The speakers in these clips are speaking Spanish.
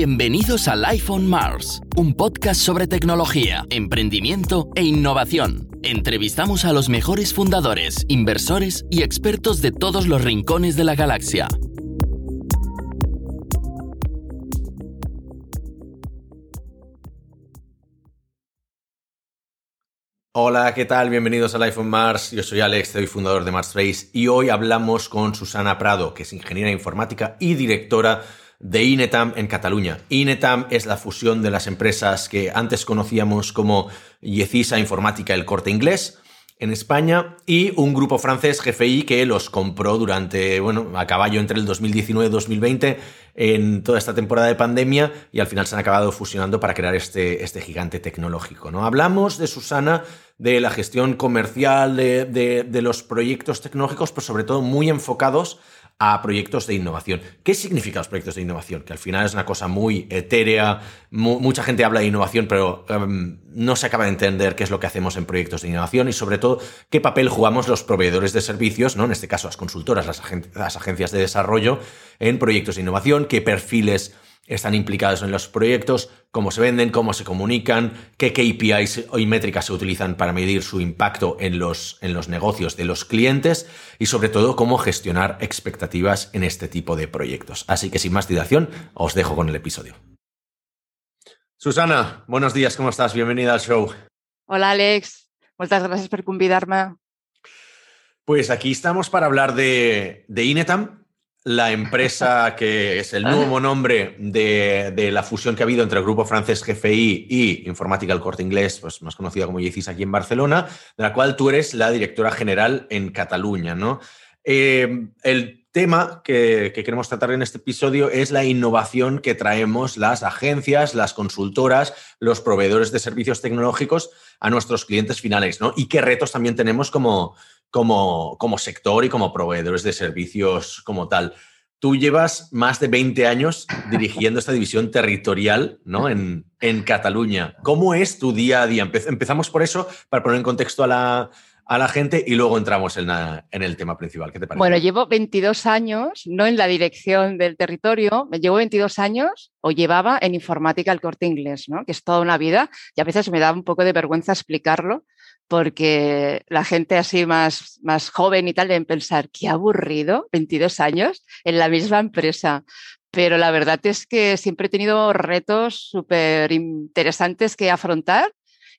Bienvenidos a Life on Mars, un podcast sobre tecnología, emprendimiento e innovación. Entrevistamos a los mejores fundadores, inversores y expertos de todos los rincones de la galaxia. Hola, ¿qué tal? Bienvenidos a Life on Mars. Yo soy Alex, soy fundador de Mars Space y hoy hablamos con Susana Prado, que es ingeniera informática y directora de Inetam en Cataluña. Inetam es la fusión de las empresas que antes conocíamos como Yecisa Informática El Corte Inglés en España y un grupo francés GFI que los compró durante, bueno, a caballo entre el 2019 y 2020 en toda esta temporada de pandemia y al final se han acabado fusionando para crear este, este gigante tecnológico. ¿no? Hablamos de Susana, de la gestión comercial de, de los proyectos tecnológicos, pero sobre todo muy enfocados a proyectos de innovación. ¿Qué significan los proyectos de innovación? Que al final es una cosa muy etérea, mucha gente habla de innovación, pero em, no se acaba de entender qué es lo que hacemos en proyectos de innovación y sobre todo qué papel jugamos los proveedores de servicios, ¿no? en este caso las consultoras, las, las agencias de desarrollo, en proyectos de innovación, qué perfiles están implicados en los proyectos, cómo se venden, cómo se comunican, qué KPIs y métricas se utilizan para medir su impacto en los, en los negocios de los clientes y sobre todo cómo gestionar expectativas en este tipo de proyectos. Así que sin más dilación, os dejo con el episodio. Susana, buenos días, ¿cómo estás? Bienvenida al show. Hola Alex, muchas gracias por convidarme. Pues aquí estamos para hablar de, de Inetam, la empresa que es el nuevo nombre de, la fusión que ha habido entre el grupo francés GFI y Informática El Corte Inglés, pues más conocida como YECIS aquí en Barcelona, de la cual tú eres la directora general en Cataluña, ¿no? Eh, el tema que, que, queremos tratar en este episodio es la innovación que traemos las agencias, las consultoras, los proveedores de servicios tecnológicos a nuestros clientes finales, ¿no? Y qué retos también tenemos como, como, como sector y como proveedores de servicios como tal. Tú llevas más de 20 años dirigiendo esta división territorial ¿no? en, en Cataluña. ¿Cómo es tu día a día? Empezamos por eso, para poner en contexto a la, a la gente y luego entramos en, el tema principal. ¿Qué te parece? Bueno, llevo 22 años, no en la dirección del territorio, llevo 22 años o llevaba en informática el corte inglés, ¿no? que es toda una vida y a veces me da un poco de vergüenza explicarlo porque la gente así más, más joven y tal deben pensar, qué aburrido, 22 años en la misma empresa. Pero la verdad es que siempre he tenido retos súper interesantes que afrontar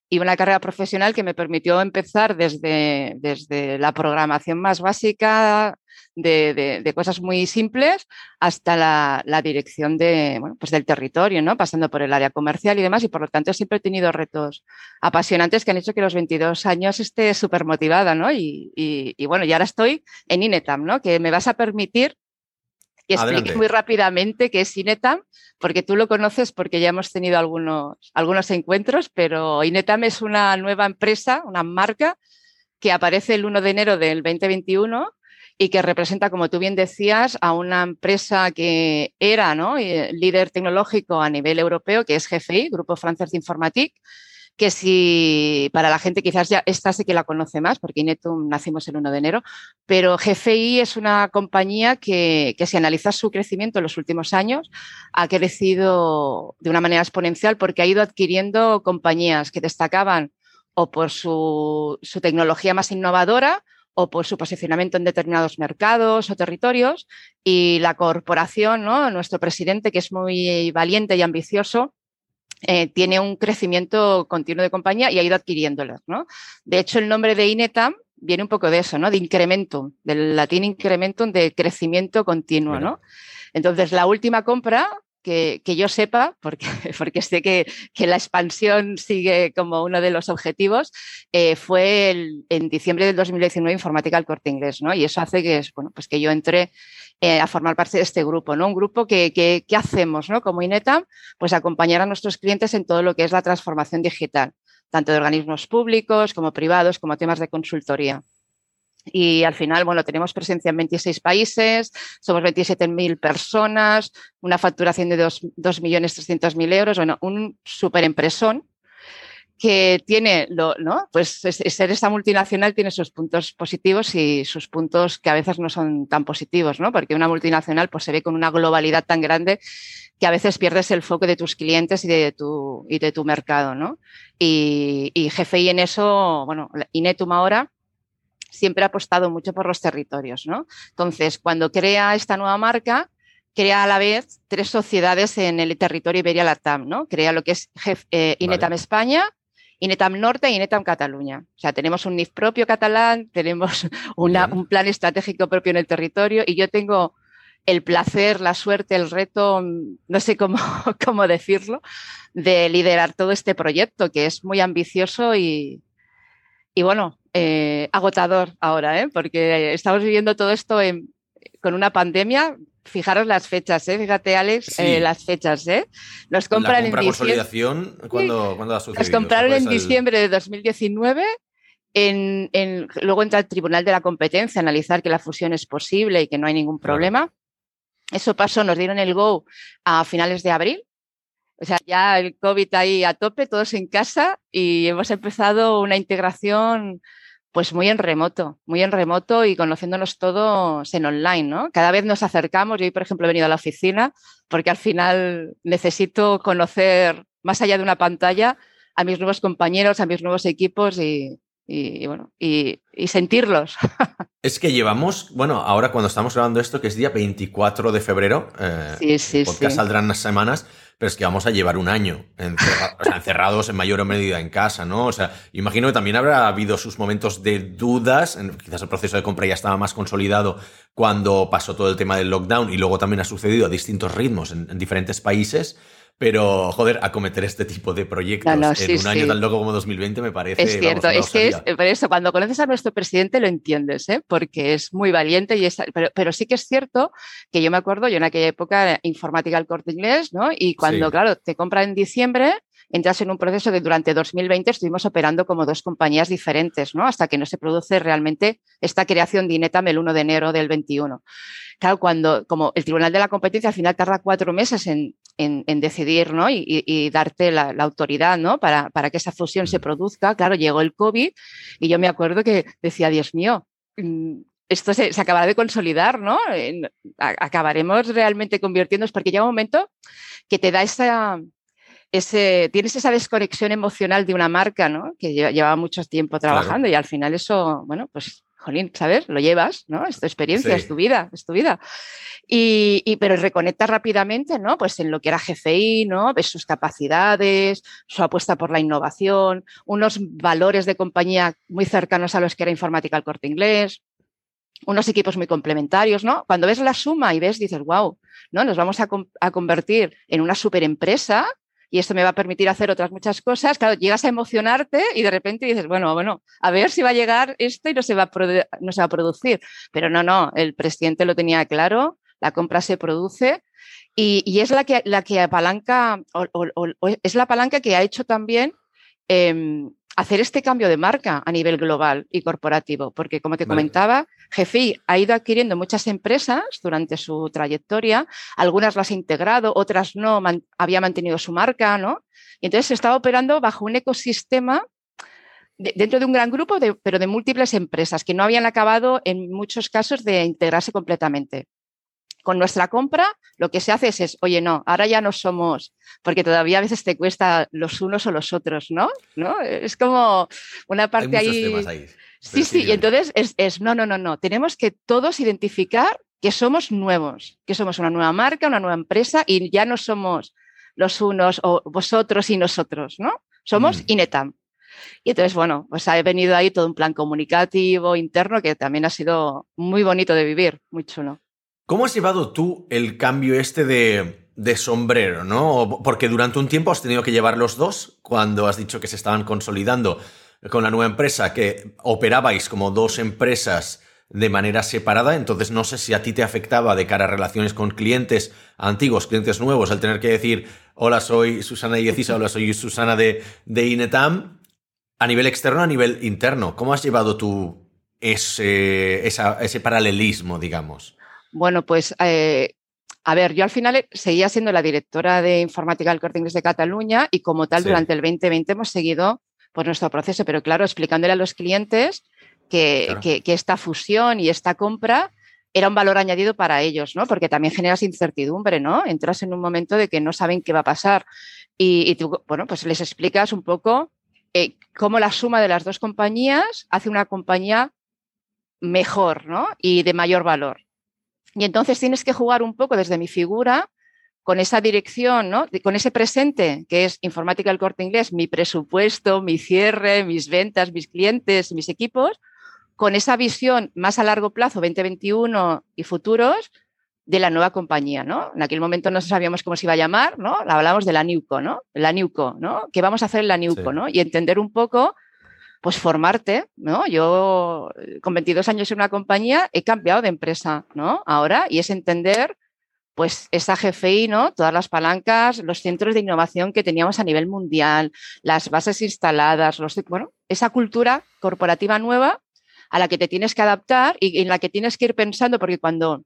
y una carrera profesional que me permitió empezar desde, desde la programación más básica, de, de, cosas muy simples, hasta la, la, dirección de, bueno, pues del territorio, ¿no? pasando por el área comercial y demás. Y por lo tanto siempre he tenido retos apasionantes que han hecho que los 22 años esté súper motivada. ¿no? Y, y, y, bueno, y ahora estoy en Inetam, ¿no? que me vas a permitir que explique muy rápidamente qué es Inetam, porque tú lo conoces porque ya hemos tenido algunos, algunos encuentros, pero Inetam es una nueva empresa, una marca que aparece el 1 de enero del 2021 y que representa, como tú bien decías, a una empresa que era ¿no? Eh, líder tecnológico a nivel europeo, que es GFI, Grupo Francés de Informatique, que si para la gente quizás ya esta sí que la conoce más, porque Inetum nacimos el 1 de enero, pero GFI es una compañía que, que si analizas su crecimiento en los últimos años, ha crecido de una manera exponencial porque ha ido adquiriendo compañías que destacaban o por su, su tecnología más innovadora o por su posicionamiento en determinados mercados o territorios y la corporación, ¿no? nuestro presidente, que es muy valiente y ambicioso, eh, tiene un crecimiento continuo de compañía y ha ido adquiriéndolas. ¿no? De hecho, el nombre de Inetam viene un poco de eso, ¿no? de incremento, del latín incremento de crecimiento continuo. ¿no? Entonces, la última compra que, que, yo sepa, porque, porque sé que, que, la expansión sigue como uno de los objetivos, eh, fue el, en diciembre del 2019 Informática al Corte Inglés, ¿no? Y eso hace que, bueno, pues que yo entré eh, a formar parte de este grupo, ¿no? Un grupo que, que, que hacemos, ¿no? Como INETA, pues acompañar a nuestros clientes en todo lo que es la transformación digital, tanto de organismos públicos como privados, como temas de consultoría. Y al final, bueno, tenemos presencia en 26 países, somos 27.000 personas, una facturación de 2.300.000 euros, bueno, un súper empresón que tiene, lo, ¿no? Pues ser esta multinacional tiene sus puntos positivos y sus puntos que a veces no son tan positivos, ¿no? Porque una multinacional pues, se ve con una globalidad tan grande que a veces pierdes el foco de tus clientes y de tu, y de tu mercado, ¿no? Y, y GFI en eso, bueno, Inetum ahora siempre ha apostado mucho por los territorios, ¿no? Entonces, cuando crea esta nueva marca, crea a la vez tres sociedades en el territorio Iberia Latam, ¿no? Crea lo que es eh, Inetam España, Inetam Norte e Inetam Cataluña. O sea, tenemos un NIF propio catalán, tenemos un plan estratégico propio en el territorio y yo tengo el placer, la suerte, el reto, no sé cómo, cómo decirlo, de liderar todo este proyecto que es muy ambicioso y, y bueno, eh, agotador ahora, ¿eh? porque estamos viviendo todo esto con una pandemia Fijaros las fechas, ¿eh? Fíjate, Alex, eh, las fechas, ¿eh? Nos compran en consolidación, ¿cuándo, ha sucedido? Nos compraron en diciembre de 2019. En, luego entra el Tribunal de la Competencia a analizar que la fusión es posible y que no hay ningún problema. Eso pasó, nos dieron el go a finales de abril. O sea, ya el COVID ahí a tope, todos en casa y hemos empezado una integración pues muy en remoto, muy en remoto y conociéndonos todos en online, ¿no? Cada vez nos acercamos. Yo hoy, por ejemplo, he venido a la oficina porque al final necesito conocer más allá de una pantalla a mis nuevos compañeros, a mis nuevos equipos y, bueno, y, sentirlos. Es que llevamos, bueno, ahora cuando estamos grabando esto, que es día 24 de febrero, eh, sí, sí, podcast saldrán unas semanas, pero es que vamos a llevar un año encerrados en mayor medida en casa, ¿no? O sea, imagino que también habrá habido sus momentos de dudas, quizás el proceso de compra ya estaba más consolidado cuando pasó todo el tema del lockdown y luego también ha sucedido a distintos ritmos en diferentes países. Pero, joder, acometer este tipo de proyectos en un año tan loco como 2020 me parece. Es cierto, es que es, por eso, cuando conoces a nuestro presidente lo entiendes, ¿eh? porque es muy valiente, y es, pero, sí que es cierto que yo me acuerdo, yo en aquella época informática al corte inglés, ¿no? Y cuando, claro, te compra en diciembre, entras en un proceso de durante 2020 estuvimos operando como dos compañías diferentes, ¿no? Hasta que no se produce realmente esta creación de Inetam el 1 de enero del 21 claro, cuando, como el Tribunal de la Competencia al final tarda cuatro meses en, decidir ¿no? y, darte la, autoridad ¿no? Para, para, que esa fusión se produzca, claro, llegó el COVID y yo me acuerdo que decía, Dios mío, mm, esto se, acabará de consolidar, ¿no? acabaremos realmente convirtiéndonos, porque llega un momento que te da esa, ese, tienes esa desconexión emocional de una marca, ¿no? Que lleva, mucho tiempo trabajando y al final eso, bueno, pues jolín, ¿sabes? Lo llevas, ¿no? Es tu experiencia, es tu vida, es tu vida. Y, pero reconecta rápidamente, ¿no? Pues en lo que era GFI, ¿no? Ves sus capacidades, su apuesta por la innovación, unos valores de compañía muy cercanos a los que era informática al corte inglés, unos equipos muy complementarios, ¿no? Cuando ves la suma y ves, dices, wow, ¿no? Nos vamos a, a convertir en una superempresa y esto me va a permitir hacer otras muchas cosas. Claro, llegas a emocionarte y de repente dices, bueno, bueno, a ver si va a llegar esto y no se va a, producir. Pero no, no, el presidente lo tenía claro, la compra se produce y, es la que, la que apalanca, es la palanca que ha hecho también em, hacer este cambio de marca a nivel global y corporativo, porque como te comentaba, GFI ha ido adquiriendo muchas empresas durante su trayectoria, algunas las ha integrado, otras no, había mantenido su marca, ¿no? Y entonces se estaba operando bajo un ecosistema dentro de un gran grupo, pero de múltiples empresas que no habían acabado en muchos casos de integrarse completamente con nuestra compra lo que se hace es, oye, no, ahora ya no somos, porque todavía a veces te cuesta los unos o los otros, ¿no? ¿No? Es como una parte ahí... Sí, sí, y entonces es, es, no, no, no, no, tenemos que todos identificar que somos nuevos, que somos una nueva marca, una nueva empresa y ya no somos los unos o vosotros y nosotros, ¿no? Somos mm. Inetam. Y entonces, bueno, pues ha venido ahí todo un plan comunicativo interno que también ha sido muy bonito de vivir, muy chulo. ¿Cómo has llevado tú el cambio este de, sombrero, no? Porque durante un tiempo has tenido que llevar los dos, cuando has dicho que se estaban consolidando con la nueva empresa, que operabais como dos empresas de manera separada, entonces no sé si a ti te afectaba de cara a relaciones con clientes antiguos, clientes nuevos, el tener que decir, hola, soy Susana Yecisa, hola, soy Susana de, de Inetam, a nivel externo, a nivel interno. ¿Cómo has llevado tú ese, ese paralelismo, digamos? Bueno, pues eh, a ver, yo al final seguía siendo la directora de informática del Corte Inglés de Cataluña y como tal durante el 2020 hemos seguido pues nuestro proceso, pero claro, explicándole a los clientes que, que, esta fusión y esta compra era un valor añadido para ellos, ¿no? Porque también generas incertidumbre, ¿no? Entras en un momento de que no saben qué va a pasar y, tú, bueno, pues les explicas un poco eh, cómo la suma de las dos compañías hace una compañía mejor, ¿no? Y de mayor valor. Y entonces tienes que jugar un poco desde mi figura con esa dirección, ¿no? con ese presente que es informática del corte inglés, mi presupuesto, mi cierre, mis ventas, mis clientes, mis equipos, con esa visión más a largo plazo, 2021 y futuros, de la nueva compañía, ¿no? En aquel momento no sabíamos cómo se iba a llamar, ¿no? Hablamos de la Newco, ¿no? La Newco, ¿no? ¿Qué vamos a hacer en la Newco, ¿no? Y entender un poco, pues formarte, ¿no? Yo con 22 años en una compañía he cambiado de empresa, ¿no? Ahora, y es entender pues esa GFI, ¿no? Todas las palancas, los centros de innovación que teníamos a nivel mundial, las bases instaladas, los, bueno, esa cultura corporativa nueva a la que te tienes que adaptar y en la que tienes que ir pensando, porque cuando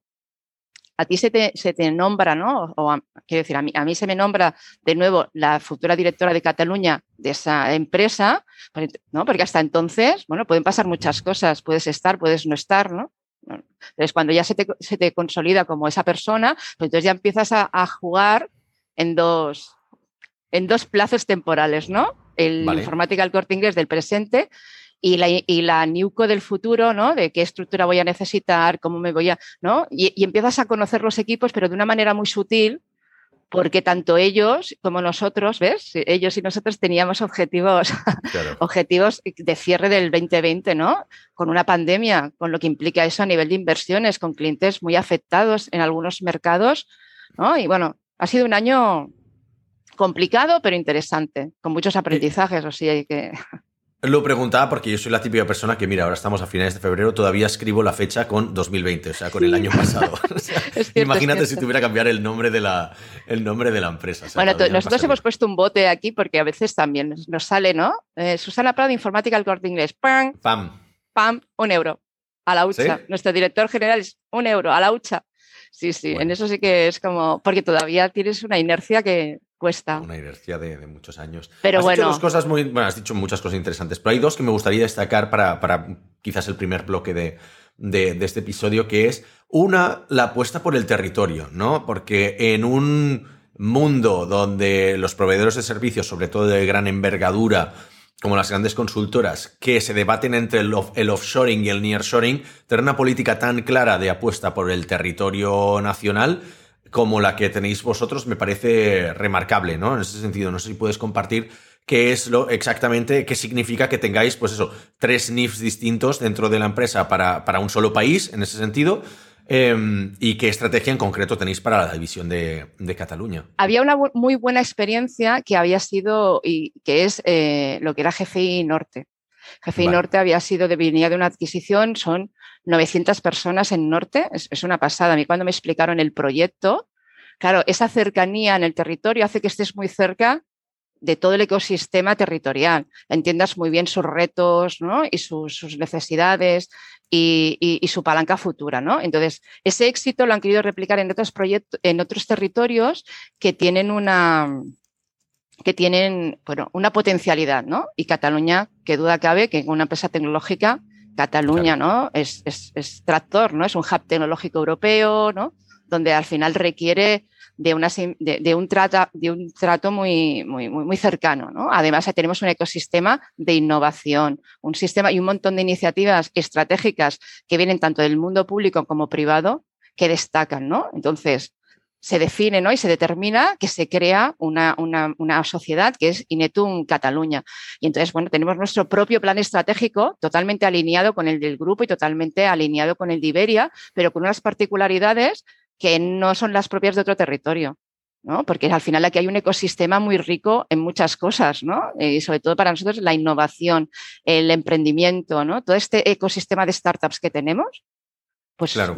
a ti se te, se te nombra, ¿no? O quiero decir, a mí, a mí se me nombra de nuevo la futura directora de Cataluña de esa empresa, pues, ¿no? Porque hasta entonces, bueno, pueden pasar muchas cosas, puedes estar, puedes no estar, ¿no? Entonces, cuando ya se te, consolida como esa persona, pues entonces ya empiezas a, jugar en dos, en dos plazos temporales, ¿no? El informática al corte inglés del presente y la, y la Newco del futuro, ¿no? De qué estructura voy a necesitar, cómo me voy a, ¿no? Y, y, empiezas a conocer los equipos, pero de una manera muy sutil, porque tanto ellos como nosotros, ¿ves? Ellos y nosotros teníamos objetivos, objetivos de cierre del 2020, ¿no? Con una pandemia, con lo que implica eso a nivel de inversiones, con clientes muy afectados en algunos mercados, ¿no? Y bueno, ha sido un año complicado, pero interesante, con muchos aprendizajes, o sea, que... Lo preguntaba porque yo soy la típica persona que, mira, ahora estamos a finales de febrero, todavía escribo la fecha con 2020, o sea, con el año pasado. imagínate si tuviera que cambiar el nombre de la, el nombre de la empresa. bueno, nosotros hemos puesto un bote aquí porque a veces también nos sale, ¿no? Eh, Susana Prado, Informática al Corte Inglés. ¡Pam! ¡Pam! ¡Pam! Un euro. A la hucha. Nuestro director general es un euro, a la hucha. Sí, sí, en eso sí que es como, porque todavía tienes una inercia que, una inercia de, muchos años. Pero has bueno. Dicho cosas muy, bueno, has dicho muchas cosas interesantes, pero hay dos que me gustaría destacar para, para quizás el primer bloque de, de, este episodio, que es una, la apuesta por el territorio, ¿no? Porque en un mundo donde los proveedores de servicios, sobre todo de gran envergadura, como las grandes consultoras, que se debaten entre el, el, offshoring y el nearshoring, tener una política tan clara de apuesta por el territorio nacional como la que tenéis vosotros me parece remarcable, ¿no? En ese sentido, no sé si puedes compartir qué es lo exactamente, qué significa que tengáis, pues eso, tres NIFs distintos dentro de la empresa para, para un solo país, en ese sentido. Em, ¿Y qué estrategia en concreto tenéis para la división de, Cataluña? Había una muy buena experiencia que había sido, y que es eh, lo que era GFI Norte. GFI Norte había sido de venía de una adquisición, son 900 personas en Norte, es, una pasada. A mí cuando me explicaron el proyecto, claro, esa cercanía en el territorio hace que estés muy cerca de todo el ecosistema territorial, entiendas muy bien sus retos y sus, necesidades y, su palanca futura. ¿no? Entonces, ese éxito lo han querido replicar en otros, proyectos, en otros territorios que tienen una, que tienen bueno, una potencialidad, ¿no? Y Cataluña, que duda cabe que en una empresa tecnológica Cataluña, ¿no? Es, es, tractor, ¿no? Es un hub tecnológico europeo, ¿no? Donde al final requiere de, una, de, un, trato, de un trato muy, muy, muy, cercano, ¿no? Además, tenemos un ecosistema de innovación, un sistema y un montón de iniciativas estratégicas que vienen tanto del mundo público como privado que destacan, ¿no? Entonces, se define ¿no? y se determina que se crea una, una, sociedad que es Inetum Cataluña. Y entonces, bueno, tenemos nuestro propio plan estratégico totalmente alineado con el del grupo y totalmente alineado con el de Iberia, pero con unas particularidades que no son las propias de otro territorio. ¿no? Porque al final aquí hay un ecosistema muy rico en muchas cosas, ¿no? Y sobre todo para nosotros la innovación, el emprendimiento, ¿no? Todo este ecosistema de startups que tenemos, pues claro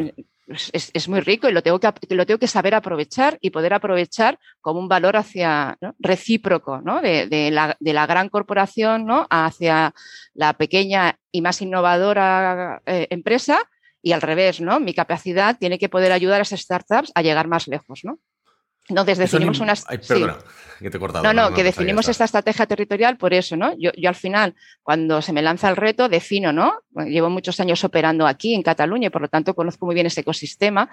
es, muy rico y lo tengo, que, lo tengo que saber aprovechar y poder aprovechar como un valor hacia recíproco ¿no? de, la, gran corporación ¿no? hacia la pequeña y más innovadora eh, empresa y al revés, ¿no? Mi capacidad tiene que poder ayudar a esas startups a llegar más lejos, ¿no? Entonces definimos unas... perdona, que te he cortado. No, no, que definimos esta estrategia territorial por eso, ¿no? Yo, yo, al final, cuando se me lanza el reto, defino, ¿no? Llevo muchos años operando aquí en Cataluña y por lo tanto conozco muy bien ese ecosistema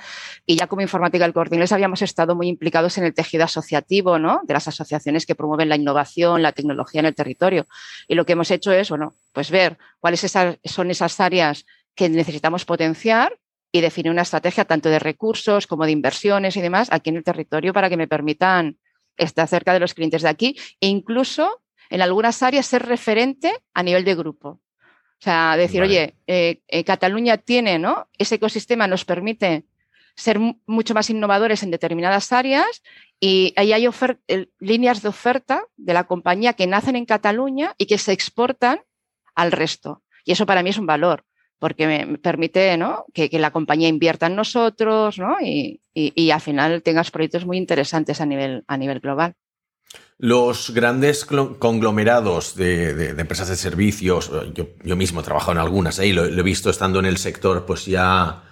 y ya como informática del Corte Inglés habíamos estado muy implicados en el tejido asociativo, ¿no? De las asociaciones que promueven la innovación, la tecnología en el territorio. Y lo que hemos hecho es, bueno, pues ver cuáles son esas áreas que necesitamos potenciar y definir una estrategia tanto de recursos como de inversiones y demás aquí en el territorio para que me permitan estar cerca de los clientes de aquí e incluso en algunas áreas ser referente a nivel de grupo. O sea, decir, oye, eh, eh, Cataluña tiene, ¿no? Ese ecosistema nos permite ser mucho más innovadores en determinadas áreas y ahí hay líneas de oferta de la compañía que nacen en Cataluña y que se exportan al resto. Y eso para mí es un valor porque me permite que, la compañía invierta en nosotros y, al final tengas proyectos muy interesantes a nivel, a nivel global. Los grandes conglomerados de, empresas de servicios, yo, mismo he trabajado en algunas ¿eh? y lo, he visto estando en el sector pues ya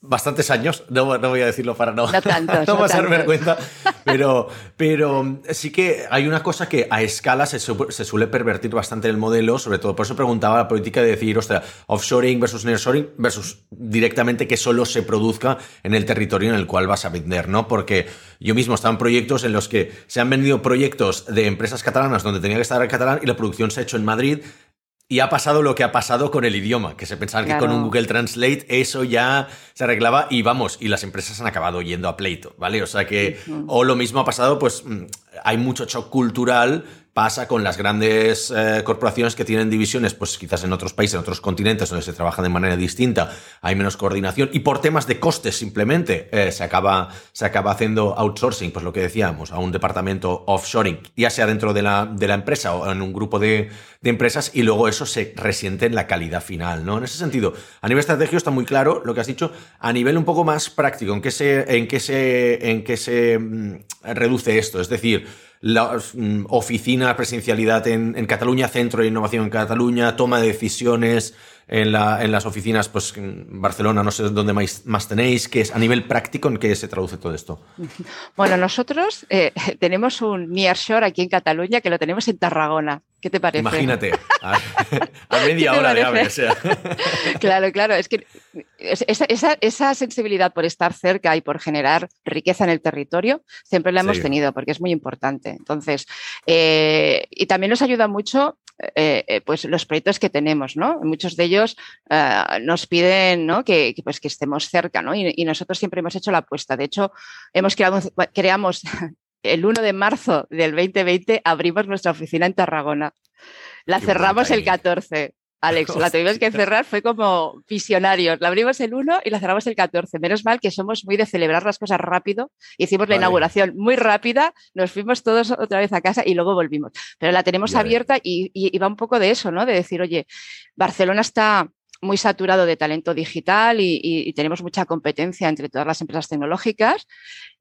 bastantes años, no, voy a decirlo para no, no, pasar vergüenza, pero, pero sí que hay una cosa que a escala se, suele pervertir bastante el modelo, sobre todo por eso preguntaba la política de decir, ostras, offshoring versus nearshoring versus directamente que solo se produzca en el territorio en el cual vas a vender, ¿no? Porque yo mismo estaba en proyectos en los que se han vendido proyectos de empresas catalanas donde tenía que estar el catalán y la producción se ha hecho en Madrid, y ha pasado lo que ha pasado con el idioma, que se pensaba que con un Google Translate eso ya se arreglaba y vamos, y las empresas han acabado yendo a pleito, ¿vale? O sea que, o lo mismo ha pasado, pues mm, hay mucho shock cultural pasa con las grandes eh, corporaciones que tienen divisiones, pues quizás en otros países, en otros continentes donde se trabaja de manera distinta, hay menos coordinación y por temas de costes simplemente eh, se, acaba, se acaba haciendo outsourcing, pues lo que decíamos, a un departamento offshoring, ya sea dentro de la, de la empresa o en un grupo de, de, empresas y luego eso se resiente en la calidad final, ¿no? En ese sentido, a nivel estratégico está muy claro lo que has dicho, a nivel un poco más práctico, ¿en qué se, en qué se, en qué se mm, reduce esto? Es decir, la mm, oficina, presencialidad en, en, Cataluña, centro de innovación en Cataluña, toma de decisiones en, la, en las oficinas, pues en Barcelona, no sé dónde más, más, tenéis, que es a nivel práctico en qué se traduce todo esto. Bueno, nosotros eh, tenemos un nearshore aquí en Cataluña que lo tenemos en Tarragona. ¿Qué te parece? Imagínate, a, media hora de ave, o sea. Claro, claro, es que esa, esa, sensibilidad por estar cerca y por generar riqueza en el territorio siempre la hemos tenido porque es muy importante. Entonces, eh, y también nos ayuda mucho eh, eh, pues los proyectos que tenemos, ¿no? Muchos de ellos nos piden ¿no? que, pues que estemos cerca, ¿no? Y, nosotros siempre hemos hecho la apuesta. De hecho, hemos creado, creamos el 1 de marzo del 2020 abrimos nuestra oficina en Tarragona. La cerramos el 14. Alex, la tuvimos que cerrar, fue como visionarios. La abrimos el 1 y la cerramos el 14. Menos mal que somos muy de celebrar las cosas rápido. Hicimos la inauguración muy rápida, nos fuimos todos otra vez a casa y luego volvimos. Pero la tenemos abierta y, y, va un poco de eso, ¿no? De decir, oye, Barcelona está muy saturado de talento digital y, tenemos mucha competencia entre todas las empresas tecnológicas.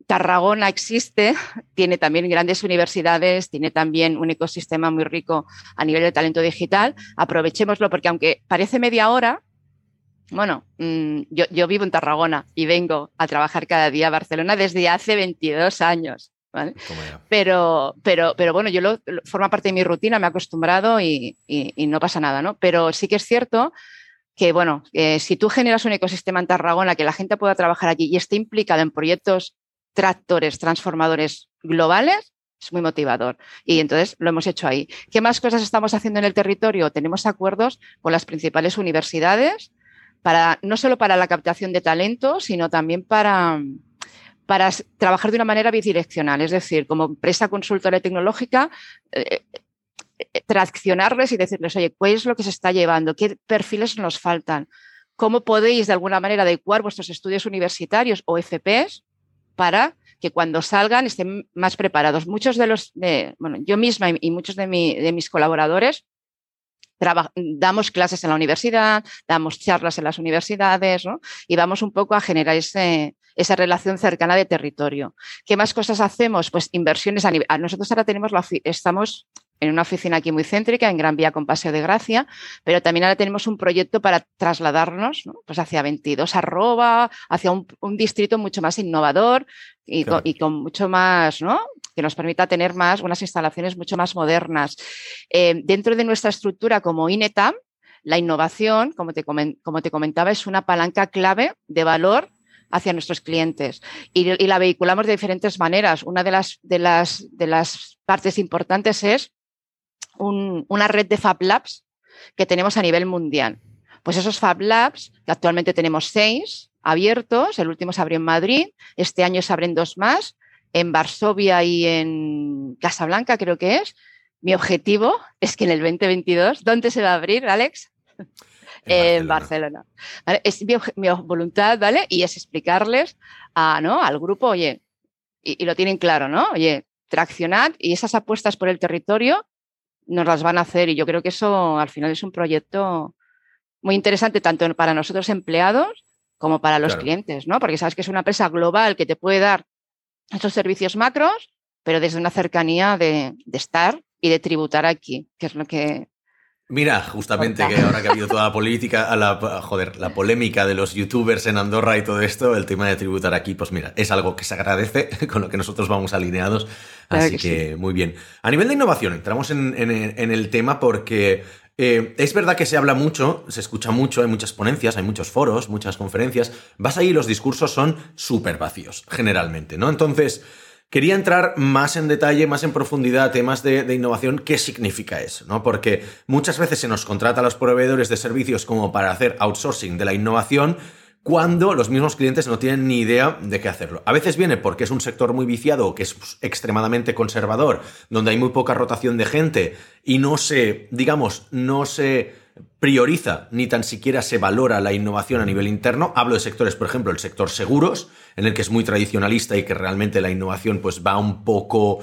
Tarragona existe, tiene también grandes universidades, tiene también un ecosistema muy rico a nivel de talento digital. Aprovechémoslo porque aunque parece media hora, bueno, mm, yo, vivo en Tarragona y vengo a trabajar cada día a Barcelona desde hace 22 años. Pero, pero, pero bueno, yo lo, forma parte de mi rutina, me he acostumbrado y, y, no pasa nada, ¿no? Pero sí que es cierto que, bueno, eh, si tú generas un ecosistema en Tarragona, que la gente pueda trabajar allí y esté implicada en proyectos tractores, transformadores globales, es muy motivador. Y entonces lo hemos hecho ahí. ¿Qué más cosas estamos haciendo en el territorio? Tenemos acuerdos con las principales universidades, para, no solo para la captación de talento, sino también para, para trabajar de una manera bidireccional. Es decir, como empresa consultora tecnológica, eh, traccionarles y decirles, oye, ¿cuál es lo que se está llevando? ¿Qué perfiles nos faltan? ¿Cómo podéis de alguna manera adecuar vuestros estudios universitarios o FPs para que cuando salgan estén más preparados? Muchos de los, bueno, yo misma y muchos de, de mis colaboradores damos clases en la universidad, damos charlas en las universidades ¿no? y vamos un poco a generar ese, esa relación cercana de territorio. ¿Qué más cosas hacemos? Pues inversiones a nivel. Nosotros ahora tenemos la, estamos en una oficina aquí muy céntrica, en Gran Vía con Paseo de Gracia, pero también ahora tenemos un proyecto para trasladarnos pues hacia 22 arroba, hacia un, distrito mucho más innovador y, con, mucho más, ¿no? que nos permita tener más, unas instalaciones mucho más modernas. Eh, dentro de nuestra estructura como INETAM, la innovación, como te, como te comentaba, es una palanca clave de valor hacia nuestros clientes y, la vehiculamos de diferentes maneras. Una de las, de las, de las partes importantes es una red de Fab Labs que tenemos a nivel mundial. Pues esos Fab Labs, que actualmente tenemos seis abiertos, el último se abrió en Madrid, este año se abren dos más, en Varsovia y en Casablanca creo que es. Mi objetivo es que en el 2022, ¿dónde se va a abrir, Alex? en Barcelona. Es mi, voluntad, ¿vale? Y es explicarles a, ¿no? al grupo, oye, y, lo tienen claro, ¿no? Oye, traccionad y esas apuestas por el territorio nos las van a hacer y yo creo que eso al final es un proyecto muy interesante tanto para nosotros empleados como para los clientes, ¿no? Porque sabes que es una empresa global que te puede dar esos servicios macros, pero desde una cercanía de, de estar y de tributar aquí, que es lo que Mira, justamente que ahora que ha habido toda la política, la, joder, la polémica de los youtubers en Andorra y todo esto, el tema de tributar aquí, pues mira, es algo que se agradece, con lo que nosotros vamos alineados. Así que, muy bien. A nivel de innovación, entramos en, el tema porque eh, es verdad que se habla mucho, se escucha mucho, hay muchas ponencias, hay muchos foros, muchas conferencias. Vas ahí y los discursos son súper vacíos, generalmente, ¿no? Entonces. Quería entrar más en detalle, más en profundidad temas de, innovación, qué significa eso, ¿no? Porque muchas veces se nos contrata a los proveedores de servicios como para hacer outsourcing de la innovación, cuando los mismos clientes no tienen ni idea de qué hacerlo. A veces viene porque es un sector muy viciado, que es extremadamente conservador, donde hay muy poca rotación de gente y no se, digamos, no se prioriza ni tan siquiera se valora la innovación a nivel interno. Hablo de sectores, por ejemplo, el sector seguros, en el que es muy tradicionalista y que realmente la innovación pues va un poco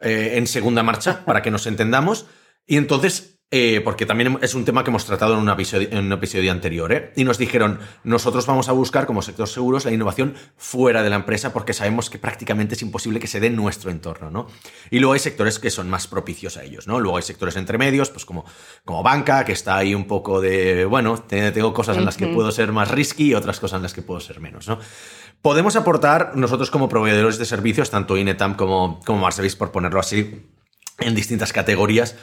eh, en segunda marcha, para que nos entendamos. Y entonces eh, porque también es un tema que hemos tratado en un episodio, en un episodio anterior, ¿eh? y nos dijeron, nosotros vamos a buscar como sector seguros la innovación fuera de la empresa porque sabemos que prácticamente es imposible que se dé en nuestro entorno, ¿no? Y luego hay sectores que son más propicios a ellos, ¿no? Luego hay sectores intermedios, pues como, como banca, que está ahí un poco de, bueno, tengo cosas en las que puedo ser más risky y otras cosas en las que puedo ser menos, ¿no? Podemos aportar nosotros como proveedores de servicios, tanto Inetam como, como por ponerlo así, en distintas categorías,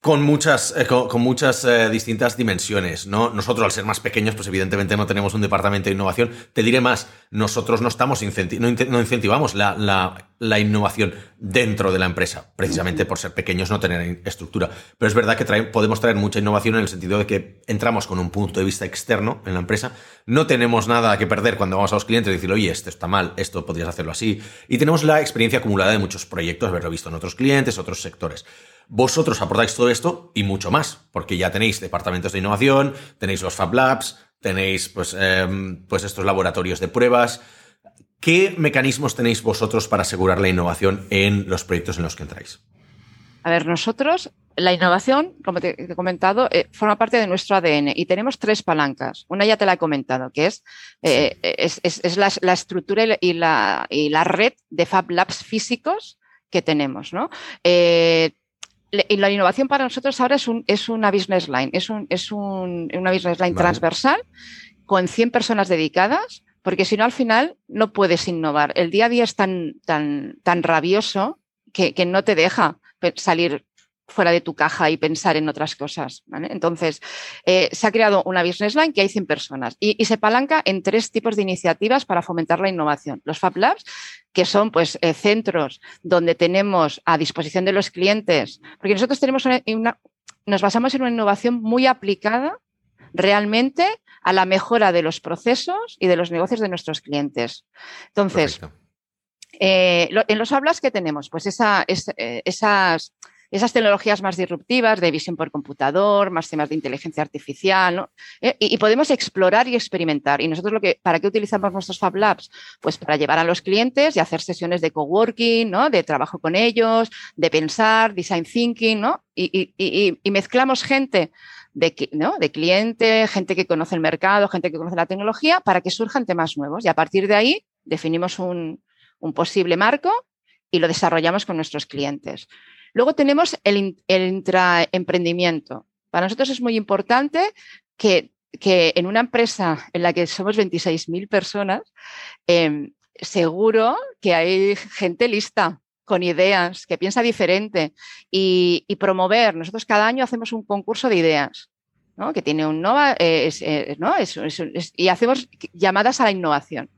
con muchas, eh, con, muchas eh, distintas dimensiones, ¿no? Nosotros, al ser más pequeños, pues evidentemente no tenemos un departamento de innovación. Te diré más, nosotros no estamos no, incentivamos la, la, innovación dentro de la empresa, precisamente por ser pequeños, no tener estructura. Pero es verdad que podemos traer mucha innovación en el sentido de que entramos con un punto de vista externo en la empresa, no tenemos nada que perder cuando vamos a los clientes y decir, oye, esto está mal, esto podrías hacerlo así. Y tenemos la experiencia acumulada de muchos proyectos, haberlo visto en otros clientes, otros sectores. Vosotros aportáis todo esto y mucho más, porque ya tenéis departamentos de innovación, tenéis los Fab Labs, tenéis pues, em, pues estos laboratorios de pruebas. ¿Qué mecanismos tenéis vosotros para asegurar la innovación en los proyectos en los que entráis? A ver, nosotros, la innovación, como te he comentado, eh, forma parte de nuestro ADN y tenemos tres palancas. Una ya te la he comentado, que es, eh, es, la, estructura y la, y la, red de Fab Labs físicos que tenemos. ¿no? Eh, la innovación para nosotros ahora es, un, es una business line, es, un, es un, una business line transversal con 100 personas dedicadas, porque si no al final no puedes innovar. El día a día es tan, tan, tan rabioso que, que no te deja salir fuera de tu caja y pensar en otras cosas. Entonces, eh, se ha creado una business line que hay 100 personas y, se palanca en tres tipos de iniciativas para fomentar la innovación. Los Fab Labs, que son pues, eh, centros donde tenemos a disposición de los clientes, porque nosotros tenemos una, nos basamos en una innovación muy aplicada realmente a la mejora de los procesos y de los negocios de nuestros clientes. Entonces, eh, en los hablas que tenemos, pues esa, esas esas tecnologías más disruptivas de visión por computador, más temas de inteligencia artificial, eh, y, podemos explorar y experimentar. Y nosotros lo que, ¿para qué utilizamos nuestros Fab Labs? Pues para llevar a los clientes y hacer sesiones de coworking, ¿no? De trabajo con ellos, de pensar, design thinking, ¿no? Y, mezclamos gente de, cliente, gente que conoce el mercado, gente que conoce la tecnología, para que surjan temas nuevos. Y a partir de ahí definimos un posible marco y lo desarrollamos con nuestros clientes. Luego tenemos el, intraemprendimiento. Para nosotros es muy importante que, en una empresa en la que somos 26.000 personas, em, seguro que hay gente lista, con ideas, que piensa diferente y, promover. Nosotros cada año hacemos un concurso de ideas. que tiene un Nova, eh, eh, ¿no? y hacemos llamadas a la innovación.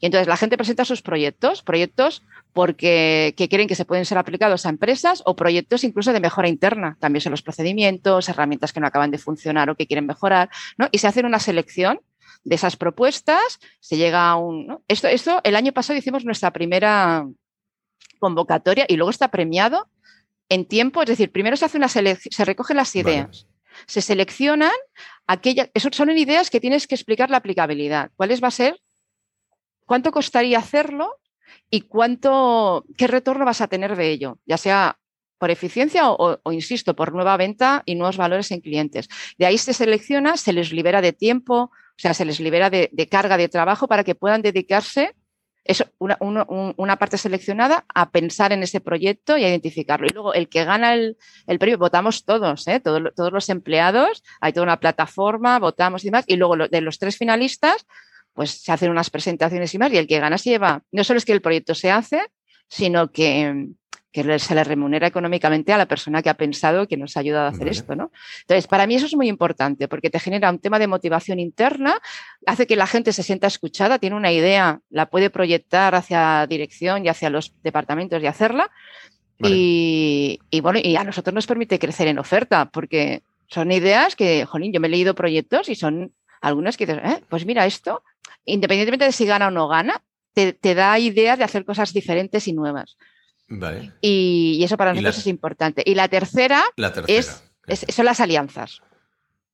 Y entonces la gente presenta sus proyectos, proyectos porque que creen que se pueden ser aplicados a empresas o proyectos incluso de mejora interna. También son los procedimientos, herramientas que no acaban de funcionar o que quieren mejorar, ¿no? Y se hace una selección de esas propuestas, se llega a un... Esto, esto, el año pasado hicimos nuestra primera convocatoria y luego está premiado en tiempo, es decir, primero se hace una selección, se recogen las ideas. Se seleccionan aquellas, son ideas que tienes que explicar la aplicabilidad. ¿Cuáles va a ser? ¿Cuánto costaría hacerlo? ¿Y cuánto, qué retorno vas a tener de ello? Ya sea por eficiencia o, insisto, por nueva venta y nuevos valores en clientes. De ahí se selecciona, se les libera de tiempo, o sea, se les libera de carga de trabajo para que puedan dedicarse es una, parte seleccionada a pensar en ese proyecto y a identificarlo. Y luego el que gana el, premio, votamos todos, ¿eh? todos, todos, los empleados, hay toda una plataforma, votamos y demás. Y luego de los tres finalistas, pues se hacen unas presentaciones y más. Y el que gana se lleva, no solo es que el proyecto se hace, sino que, que se le remunera económicamente a la persona que ha pensado que nos ha ayudado a hacer esto, ¿no? Entonces, para mí eso es muy importante porque te genera un tema de motivación interna, hace que la gente se sienta escuchada, tiene una idea, la puede proyectar hacia dirección y hacia los departamentos y hacerla. Y, bueno, y a nosotros nos permite crecer en oferta porque son ideas que, jolín, yo me he leído proyectos y son algunas que dices, eh, pues mira, esto, independientemente de si gana o no gana, te, te da ideas de hacer cosas diferentes y nuevas. Y, eso para nosotros es importante. Y la tercera, Es, son las alianzas.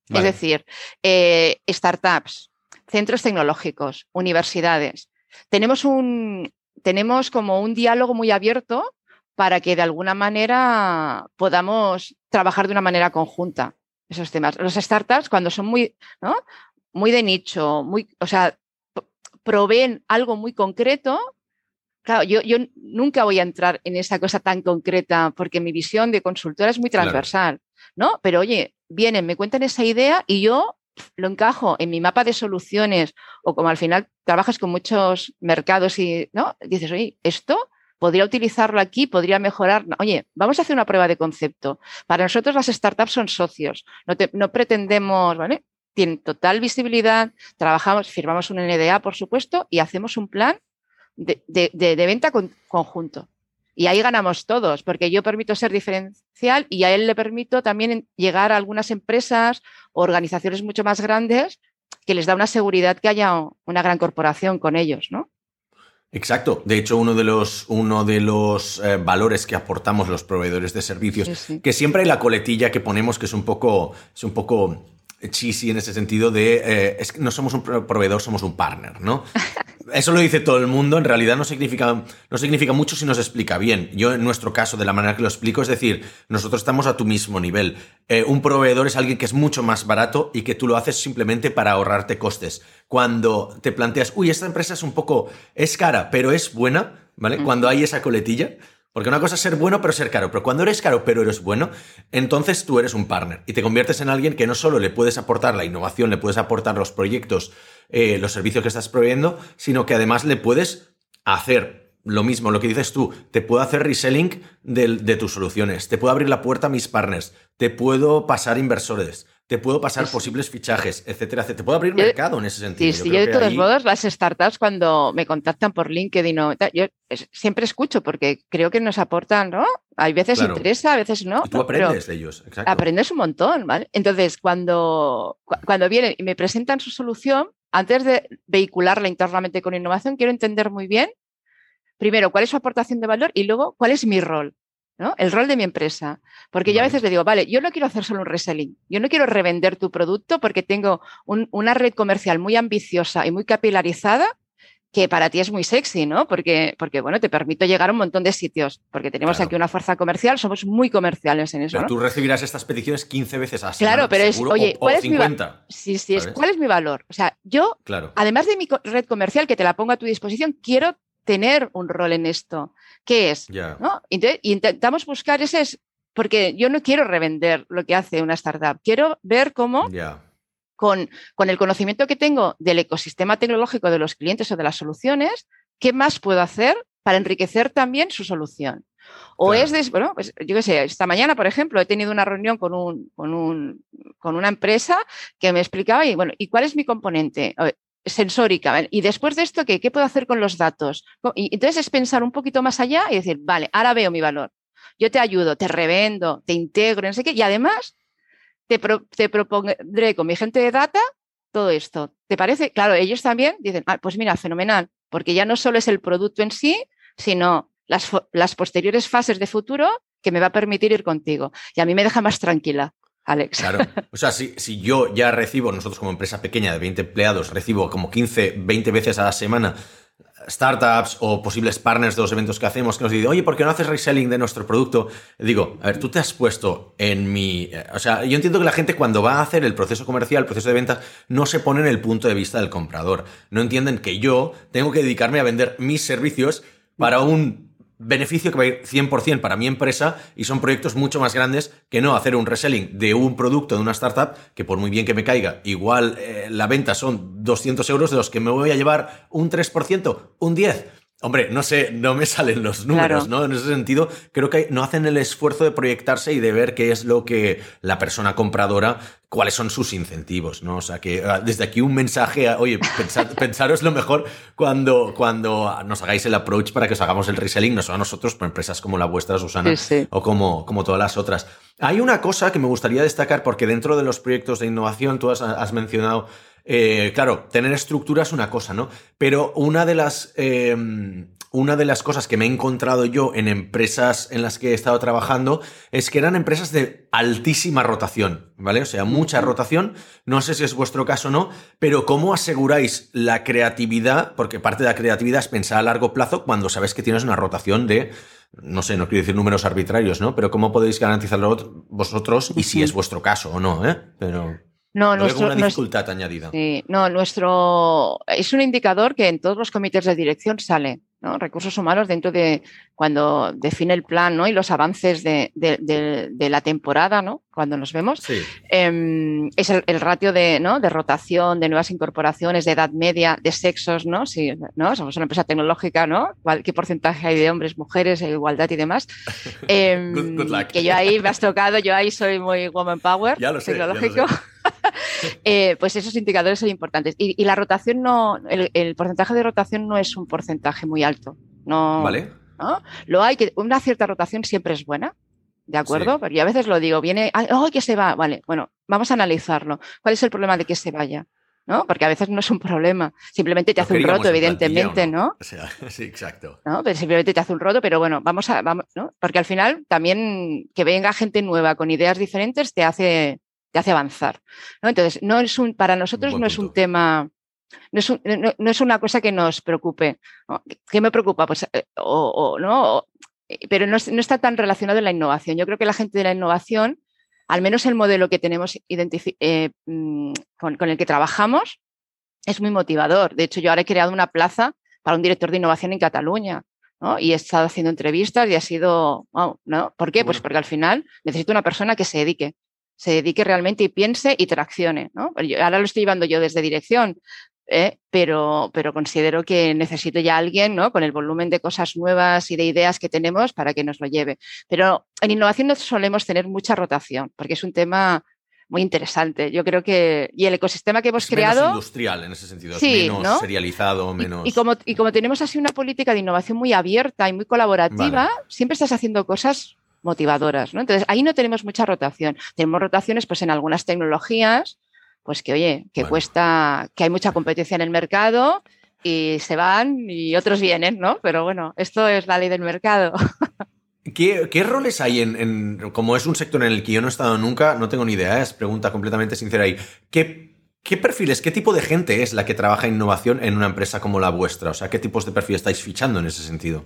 Es decir, eh, startups, centros tecnológicos, universidades. Tenemos, un, tenemos como un diálogo muy abierto para que de alguna manera podamos trabajar de una manera conjunta esos temas. Los startups, cuando son muy, ¿no? muy de nicho, muy, o sea, proveen algo muy concreto, Claro, yo, yo, nunca voy a entrar en esa cosa tan concreta porque mi visión de consultora es muy transversal, ¿no? Pero oye, vienen, me cuentan esa idea y yo lo encajo en mi mapa de soluciones o como al final trabajas con muchos mercados y, ¿no? Dices, oye, esto podría utilizarlo aquí, podría mejorar. Oye, vamos a hacer una prueba de concepto. Para nosotros las startups son socios, no, no pretendemos, ¿vale? Tienen total visibilidad, trabajamos, firmamos un NDA, por supuesto, y hacemos un plan de, venta conjunto. Y ahí ganamos todos, porque yo permito ser diferencial y a él le permito también llegar a algunas empresas o organizaciones mucho más grandes que les da una seguridad que haya una gran corporación con ellos, ¿no? Exacto. De hecho, uno de los, uno de los eh, valores que aportamos los proveedores de servicios, que siempre hay la coletilla que ponemos que es un poco, es un poco cheesy en ese sentido de eh, es que no somos un proveedor, somos un partner, ¿no? Eso lo dice todo el mundo, en realidad no significa, no significa mucho si nos explica bien. Yo en nuestro caso, de la manera que lo explico, es decir, nosotros estamos a tu mismo nivel. Eh, un proveedor es alguien que es mucho más barato y que tú lo haces simplemente para ahorrarte costes. Cuando te planteas, uy, esta empresa es un poco, es cara, pero es buena, ¿vale? Cuando hay esa coletilla, porque una cosa es ser bueno pero ser caro, pero cuando eres caro pero eres bueno, entonces tú eres un partner y te conviertes en alguien que no solo le puedes aportar la innovación, le puedes aportar los proyectos, eh, los servicios que estás proveyendo, sino que además le puedes hacer lo mismo, lo que dices tú, te puedo hacer reselling de, de tus soluciones, te puedo abrir la puerta a mis partners, te puedo pasar inversores, te puedo pasar posibles fichajes, etcétera, etcétera. Te puedo abrir mercado en ese sentido. Sí, sí, yo, de todos modos, las startups cuando me contactan por LinkedIn, yo siempre escucho porque creo que nos aportan, ¿no? Hay veces interesa, a veces no. tú aprendes de ellos, exacto. Aprendes un montón, ¿vale? Entonces, cuando, cuando vienen y me presentan su solución, antes de vehicularla internamente con innovación, quiero entender muy bien, primero, cuál es su aportación de valor y luego, cuál es mi rol. El rol de mi empresa. Porque yo a veces le digo, vale, yo no quiero hacer solo un reselling, yo no quiero revender tu producto porque tengo una red comercial muy ambiciosa y muy capilarizada que para ti es muy sexy, ¿no? Porque, porque bueno, te permito llegar a un montón de sitios, porque tenemos aquí una fuerza comercial, somos muy comerciales en eso. Pero tú recibirás estas peticiones 15 veces a Claro, pero es, oye, ¿cuál es mi Sí, sí, es, ¿cuál es mi valor? O sea, yo, claro. además de mi red comercial que te la pongo a tu disposición, quiero tener un rol en esto. ¿Qué es? ¿no? intentamos buscar ese, porque yo no quiero revender lo que hace una startup, quiero ver cómo con, con el conocimiento que tengo del ecosistema tecnológico de los clientes o de las soluciones, ¿qué más puedo hacer para enriquecer también su solución? O es, de, bueno, pues yo qué sé, esta mañana, por ejemplo, he tenido una reunión con, un, con, un, con una empresa que me explicaba, y bueno, ¿y cuál es mi componente? Sensórica. Y después de esto, ¿qué, ¿qué puedo hacer con los datos? Y entonces es pensar un poquito más allá y decir, vale, ahora veo mi valor. Yo te ayudo, te revendo, te integro, no sé qué. Y además te, propondré con mi gente de data todo esto. ¿Te parece? Claro, ellos también dicen, ah, pues mira, fenomenal, porque ya no solo es el producto en sí, sino las, las posteriores fases de futuro que me va a permitir ir contigo. Y a mí me deja más tranquila. Alex. Claro. O sea, si, si, yo ya recibo, nosotros como empresa pequeña de 20 empleados, recibo como 15, 20 veces a la semana startups o posibles partners de los eventos que hacemos que nos dicen, oye, ¿por qué no haces reselling de nuestro producto? Digo, a ver, tú te has puesto en mi... Eh, o sea, yo entiendo que la gente cuando va a hacer el proceso comercial, el proceso de ventas, no se pone en el punto de vista del comprador. No entienden que yo tengo que dedicarme a vender mis servicios para un beneficio que va a ir 100% para mi empresa y son proyectos mucho más grandes que no hacer un reselling de un producto de una startup que por muy bien que me caiga, igual eh, la venta son 200 euros de los que me voy a llevar un 3%, un 10%. Hombre, no sé, no me salen los números, ¿no? En ese sentido, creo que no hacen el esfuerzo de proyectarse y de ver qué es lo que la persona compradora, cuáles son sus incentivos, ¿no? O sea, que ah, desde aquí un mensaje, oye, pensaros lo mejor cuando, cuando nos hagáis el approach para que os hagamos el reselling, no solo a nosotros, pero empresas como la vuestra, Susana, o como, como todas las otras. Hay una cosa que me gustaría destacar, porque dentro de los proyectos de innovación, tú has mencionado eh, claro, tener estructura es una cosa, ¿no? Pero una de las. Em, una de las cosas que me he encontrado yo en empresas en las que he estado trabajando es que eran empresas de altísima rotación, ¿vale? O sea, mucha rotación. No sé si es vuestro caso o no, pero ¿cómo aseguráis la creatividad? Porque parte de la creatividad es pensar a largo plazo cuando sabes que tienes una rotación de no sé, no quiero decir números arbitrarios, ¿no? Pero ¿cómo podéis garantizarlo vosotros y si es vuestro caso o no, ¿eh? Pero... No, nuestro, una dificultad añadida. Sí, no, nuestro es un indicador que en todos los comités de dirección sale. ¿no? Recursos humanos dentro de cuando define el plan ¿no? y los avances de, la temporada, ¿no? cuando nos vemos, em, es el, ratio de, ¿no? de rotación, de nuevas incorporaciones, de edad media, de sexos, ¿no? Si, ¿no? Somos una empresa tecnológica, ¿no? ¿Qué porcentaje hay de hombres, mujeres, igualdad y demás? Em, que yo ahí me has tocado, yo ahí soy muy woman power ya lo sé, tecnológico. Eh, pues esos indicadores son importantes. Y, la rotación no, el, porcentaje de rotación no es un porcentaje muy alto. No, vale. Lo hay que, una cierta rotación siempre es buena. ¿De acuerdo? Pero yo a veces lo digo, viene, ¡ay, que se va! Vale, bueno, vamos a analizarlo. ¿Cuál es el problema de que se vaya? ¿no? Porque a veces no es un problema. Simplemente te hace un roto, evidentemente, ¿no? O sea, sí, exacto. ¿no? Pero simplemente te hace un roto, pero bueno, vamos a, vamos, ¿no? Porque al final también que venga gente nueva con ideas diferentes te hace, te hace avanzar. ¿no? Entonces, no es un, para nosotros no es un tema, no es, no, es, una cosa que nos preocupe. ¿Qué me preocupa? Pues, eh, o, no, eh, pero no, está tan relacionado en la innovación. Yo creo que la gente de la innovación, al menos el modelo que tenemos eh, mm, con, el que trabajamos, es muy motivador. De hecho, yo ahora he creado una plaza para un director de innovación en Cataluña. Y he estado haciendo entrevistas y ha sido, ¿no? ¿Por qué? Pues porque al final necesito una persona que se dedique se dedique realmente y piense y traccione. ¿no? ahora lo estoy llevando yo desde dirección, ¿eh? pero, pero considero que necesito ya alguien ¿no? con el volumen de cosas nuevas y de ideas que tenemos para que nos lo lleve. Pero en innovación no solemos tener mucha rotación, porque es un tema muy interesante. Yo creo que. Y el ecosistema que hemos es creado. Menos industrial en ese sentido, menos serializado, menos. Y, como, y como tenemos así una política de innovación muy abierta y muy colaborativa, siempre estás haciendo cosas motivadoras, ¿no? Entonces, ahí no tenemos mucha rotación. Tenemos rotaciones, pues, en algunas tecnologías, pues que, oye, que cuesta, que hay mucha competencia en el mercado y se van y otros vienen, ¿no? Pero bueno, esto es la ley del mercado. ¿Qué, roles hay en, como es un sector en el que yo no he estado nunca, no tengo ni idea, ¿eh? es pregunta completamente sincera ahí. ¿Qué, ¿Qué perfiles, qué tipo de gente es la que trabaja en innovación en una empresa como la vuestra? O sea, ¿qué tipos de perfil estáis fichando en ese sentido?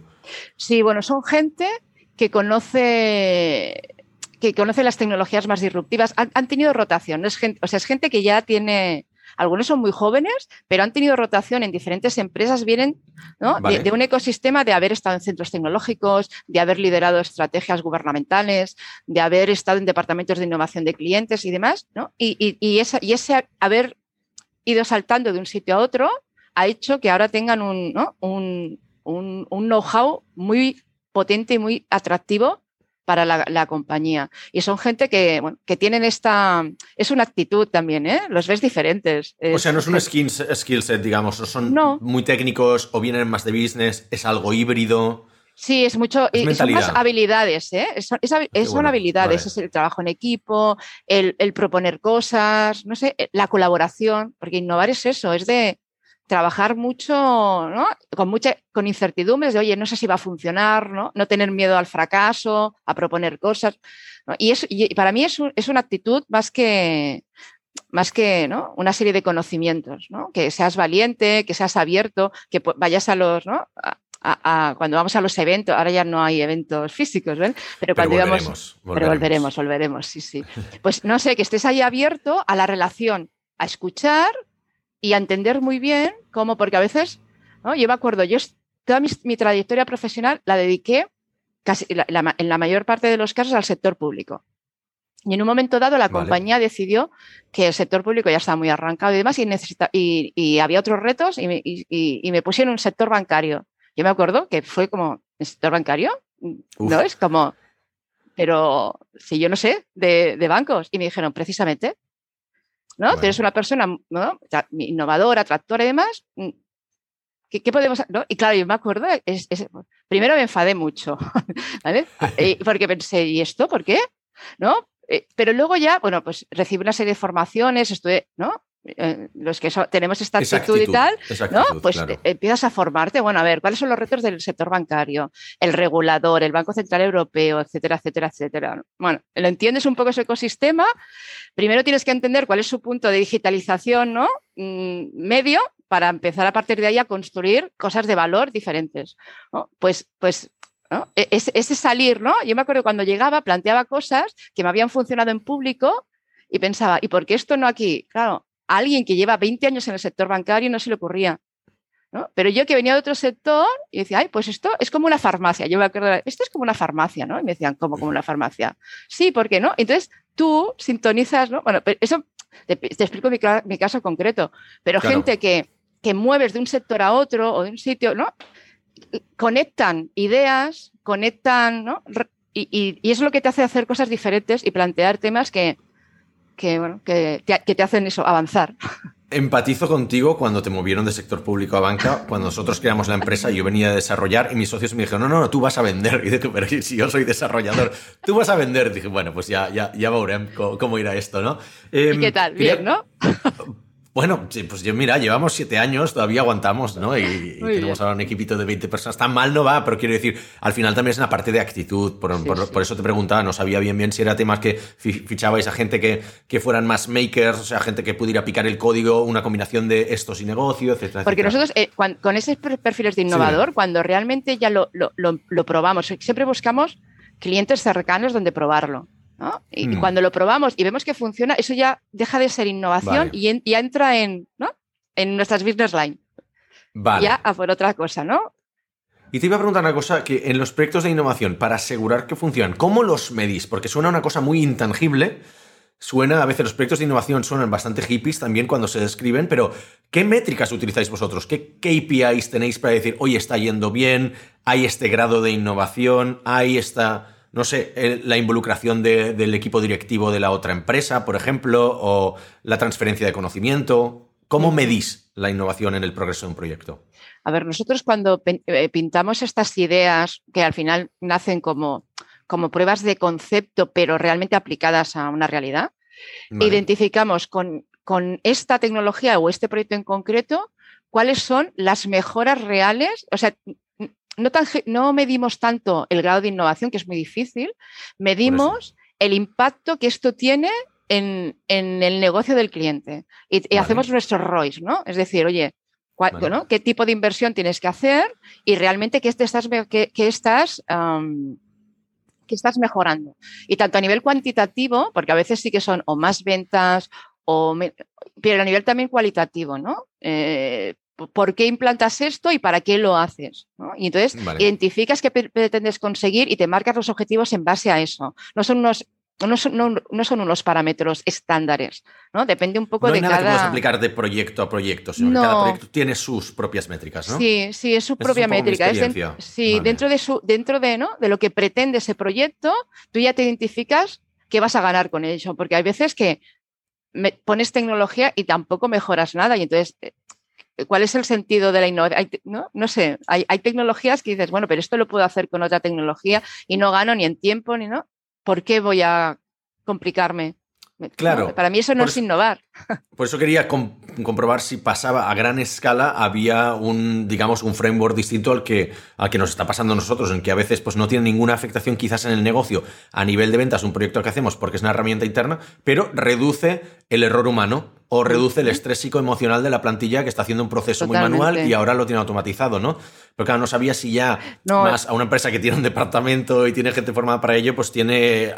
Sí, bueno, son gente que conoce que conoce las tecnologías más disruptivas, han, tenido rotación. Es gente, o sea, es gente que ya tiene, algunos son muy jóvenes, pero han tenido rotación en diferentes empresas, vienen de, un ecosistema de haber estado en centros tecnológicos, de haber liderado estrategias gubernamentales, de haber estado en departamentos de innovación de clientes y demás, ¿no? y, y, ese haber ido saltando de un sitio a otro ha hecho que ahora tengan un, un, un, un know-how muy potente y muy atractivo para la, compañía. Y son gente que, bueno, que tienen esta... Es una actitud también, ¿eh? Los ves diferentes. o sea, no es un skill set, digamos, son muy técnicos o vienen más de business, es algo híbrido. Sí, es mucho, es son más habilidades, ¿eh? Es, son habilidades, es el trabajo en equipo, el, el, proponer cosas, no sé, la colaboración, porque innovar es eso, es de trabajar mucho, ¿no? Con mucha, con incertidumbres de, oye, no sé si va a funcionar, ¿no? No tener miedo al fracaso, a proponer cosas. Y, eso, y para mí es, es, una actitud más que, más que ¿no? una serie de conocimientos, ¿no? Que seas valiente, que seas abierto, que vayas a los, ¿no? A, cuando vamos a los eventos, ahora ya no hay eventos físicos, ¿ven? Pero cuando íbamos, pero volveremos, volveremos, sí, sí. Pues no sé, que estés ahí abierto a la relación, a escuchar y a entender muy bien cómo, porque a veces, ¿no? yo me acuerdo, yo toda mi, trayectoria profesional la dediqué casi en la mayor parte de los casos al sector público. Y en un momento dado la compañía decidió que el sector público ya estaba muy arrancado y demás y, necesita, y, había otros retos y me, y, me pusieron un sector bancario. Yo me acuerdo que fue como, ¿el sector bancario? No, es como, pero si yo no sé de, de bancos. Y me dijeron, precisamente, ¿no? Tienes una persona innovadora, tractora y demás. Mm, ¿Qué, podemos hacer? Y claro, yo me acuerdo, primero me enfadé mucho, porque pensé, ¿y esto por qué? ¿No? Eh, pero luego ya, bueno, pues recibí una serie de formaciones, estuve, ¿no? Eh, los que tenemos esta actitud, y tal, ¿no? Pues empiezas a formarte, bueno, a ver, ¿cuáles son los retos del sector bancario? El regulador, el Banco Central Europeo, etcétera, etcétera, etcétera. Bueno, lo entiendes un poco ese ecosistema. Primero tienes que entender cuál es su punto de digitalización, ¿no? Mm, medio para empezar a partir de ahí a construir cosas de valor diferentes. Pues, pues e-, ese, salir, ¿no? Yo me acuerdo cuando llegaba, planteaba cosas que me habían funcionado en público y pensaba, ¿y por qué esto no aquí? Claro, alguien que lleva 20 años en el sector bancario no se le ocurría. ¿no? Pero yo que venía de otro sector y decía, ay, pues esto es como una farmacia. Yo me acuerdo, esto es como una farmacia, ¿no? Y me decían, ¿cómo como una farmacia? Sí, ¿por qué no? Entonces tú sintonizas, ¿no? Bueno, eso te, explico mi, caso concreto, pero gente que, que mueves de un sector a otro o de un sitio, ¿no? Conectan ideas, conectan, ¿no? Y, y, es lo que te hace hacer cosas diferentes y plantear temas que, que, bueno, que, te, hacen eso, avanzar. Empatizo contigo cuando te movieron de sector público a banca, cuando nosotros creamos la empresa, yo venía a desarrollar y mis socios me dijeron, no, no, no, tú vas a vender. Y dije, pero si yo soy desarrollador, tú vas a vender. dije, bueno, pues ya, ya, ya veremos cómo, irá esto, ¿no? ¿Y qué em, tal? Bien, ¿no? Bueno, pues yo mira, llevamos siete años, todavía aguantamos, ¿no? Y, tenemos ahora un equipito de 20 personas. Tan mal no va, pero quiero decir, al final también es una parte de actitud. Por, eso te preguntaba, no sabía bien bien si era temas que fichabais a gente que, que, fueran más makers, o sea, gente que pudiera picar el código, una combinación de estos y negocio, etcétera. Porque nosotros, eh, con esos perfiles de innovador, cuando realmente ya lo, lo, lo probamos, siempre buscamos clientes cercanos donde probarlo. Y, mm. cuando lo probamos y vemos que funciona, eso ya deja de ser innovación y ya entra en, ¿no? en nuestras business line. Ya a por otra cosa, ¿no? Y te iba a preguntar una cosa que en los proyectos de innovación, para asegurar que funcionan, ¿cómo los medís? Porque suena una cosa muy intangible. Suena, a veces los proyectos de innovación suenan bastante hippies también cuando se describen, pero ¿qué métricas utilizáis vosotros? ¿Qué KPIs tenéis para decir, oye, está yendo bien, hay este grado de innovación, hay esta no sé, la involucración del equipo directivo de la otra empresa, por ejemplo, o la transferencia de conocimiento. ¿Cómo medís la innovación en el progreso de un proyecto? A ver, nosotros cuando eh, pintamos estas ideas que al final nacen como, como pruebas de concepto, pero realmente aplicadas a una realidad, identificamos con, con esta tecnología o este proyecto en concreto cuáles son las mejoras reales, o sea, no, medimos tanto el grado de innovación, que es muy difícil, medimos el impacto que esto tiene en, el negocio del cliente. Y, hacemos nuestros ROIs, ¿no? Es decir, oye, ¿qué tipo de inversión tienes que hacer y realmente qué estás, qué, estás estás mejorando. Y tanto a nivel cuantitativo, porque a veces sí que son o más ventas o pero a nivel también cualitativo, ¿no? Eh, ¿Por qué implantas esto y para qué lo haces? Y entonces identificas qué pretendes conseguir y te marcas los objetivos en base a eso. No son unos no son, unos parámetros estándares, ¿no? Depende un poco no hay de nada cada... que puedas aplicar de proyecto a proyecto, sino que cada proyecto tiene sus propias métricas, ¿no? Sí, sí, es su propia métrica. sí, dentro de su, dentro de, ¿no? de lo que pretende ese proyecto, tú ya te identificas qué vas a ganar con ello, porque hay veces que pones tecnología y tampoco mejoras nada, y entonces eh, ¿Cuál es el sentido de la innovación? ¿no? no sé, hay, hay, tecnologías que dices, bueno, pero esto lo puedo hacer con otra tecnología y no gano ni en tiempo ni no. ¿por qué voy a complicarme? Claro. Para mí eso no es innovar. Por eso quería comprobar si pasaba a gran escala, había un, digamos, un framework distinto al que, al que nos está pasando a nosotros, en que a veces pues, no tiene ninguna afectación quizás en el negocio a nivel de ventas, un proyecto que hacemos porque es una herramienta interna, pero reduce el error humano o reduce el estrés psicoemocional de la plantilla que está haciendo un proceso muy manual y ahora lo tiene automatizado, ¿no? Pero claro, no sabía si ya más a una empresa que tiene un departamento y tiene gente formada para ello, pues tiene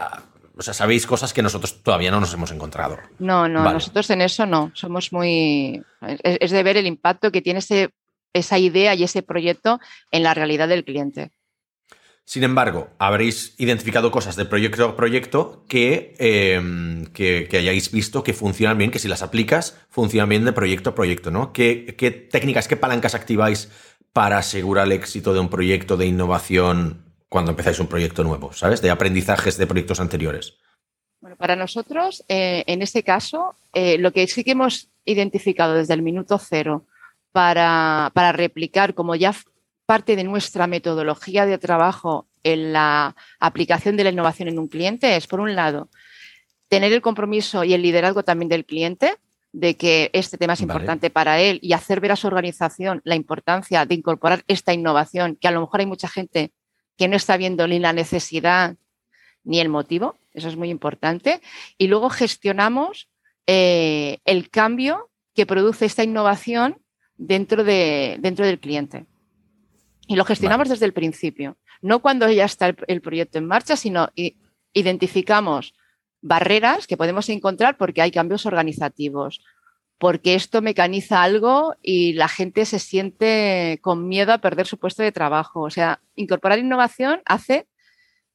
o sea, sabéis cosas que nosotros todavía no nos hemos encontrado. No, no, nosotros en eso no. Somos muy. Es, de ver el impacto que tiene esa idea y ese proyecto en la realidad del cliente. Sin embargo, habréis identificado cosas de proyecto a proyecto que, em, que, hayáis visto que funcionan bien, que si las aplicas, funcionan bien de proyecto a proyecto, ¿no? ¿Qué, ¿Qué, técnicas, qué palancas activáis para asegurar el éxito de un proyecto de innovación cuando empezáis un proyecto nuevo, ¿sabes? De aprendizajes de proyectos anteriores. Bueno, para nosotros, eh, en este caso, eh, lo que sí que hemos identificado desde el minuto cero para, para replicar como ya parte de nuestra metodología de trabajo en la aplicación de la innovación en un cliente es, por un lado, tener el compromiso y el liderazgo también del cliente de que este tema es importante para él y hacer ver a su organización la importancia de incorporar esta innovación, que a lo mejor hay mucha gente que no está viendo ni la necesidad ni el motivo, eso es muy importante. Y luego gestionamos eh, el cambio que produce esta innovación dentro, de, dentro del cliente. Y lo gestionamos desde el principio, no cuando ya está el, proyecto en marcha, sino identificamos barreras que podemos encontrar porque hay cambios organizativos, porque esto mecaniza algo y la gente se siente con miedo a perder su puesto de trabajo. O sea, incorporar innovación hace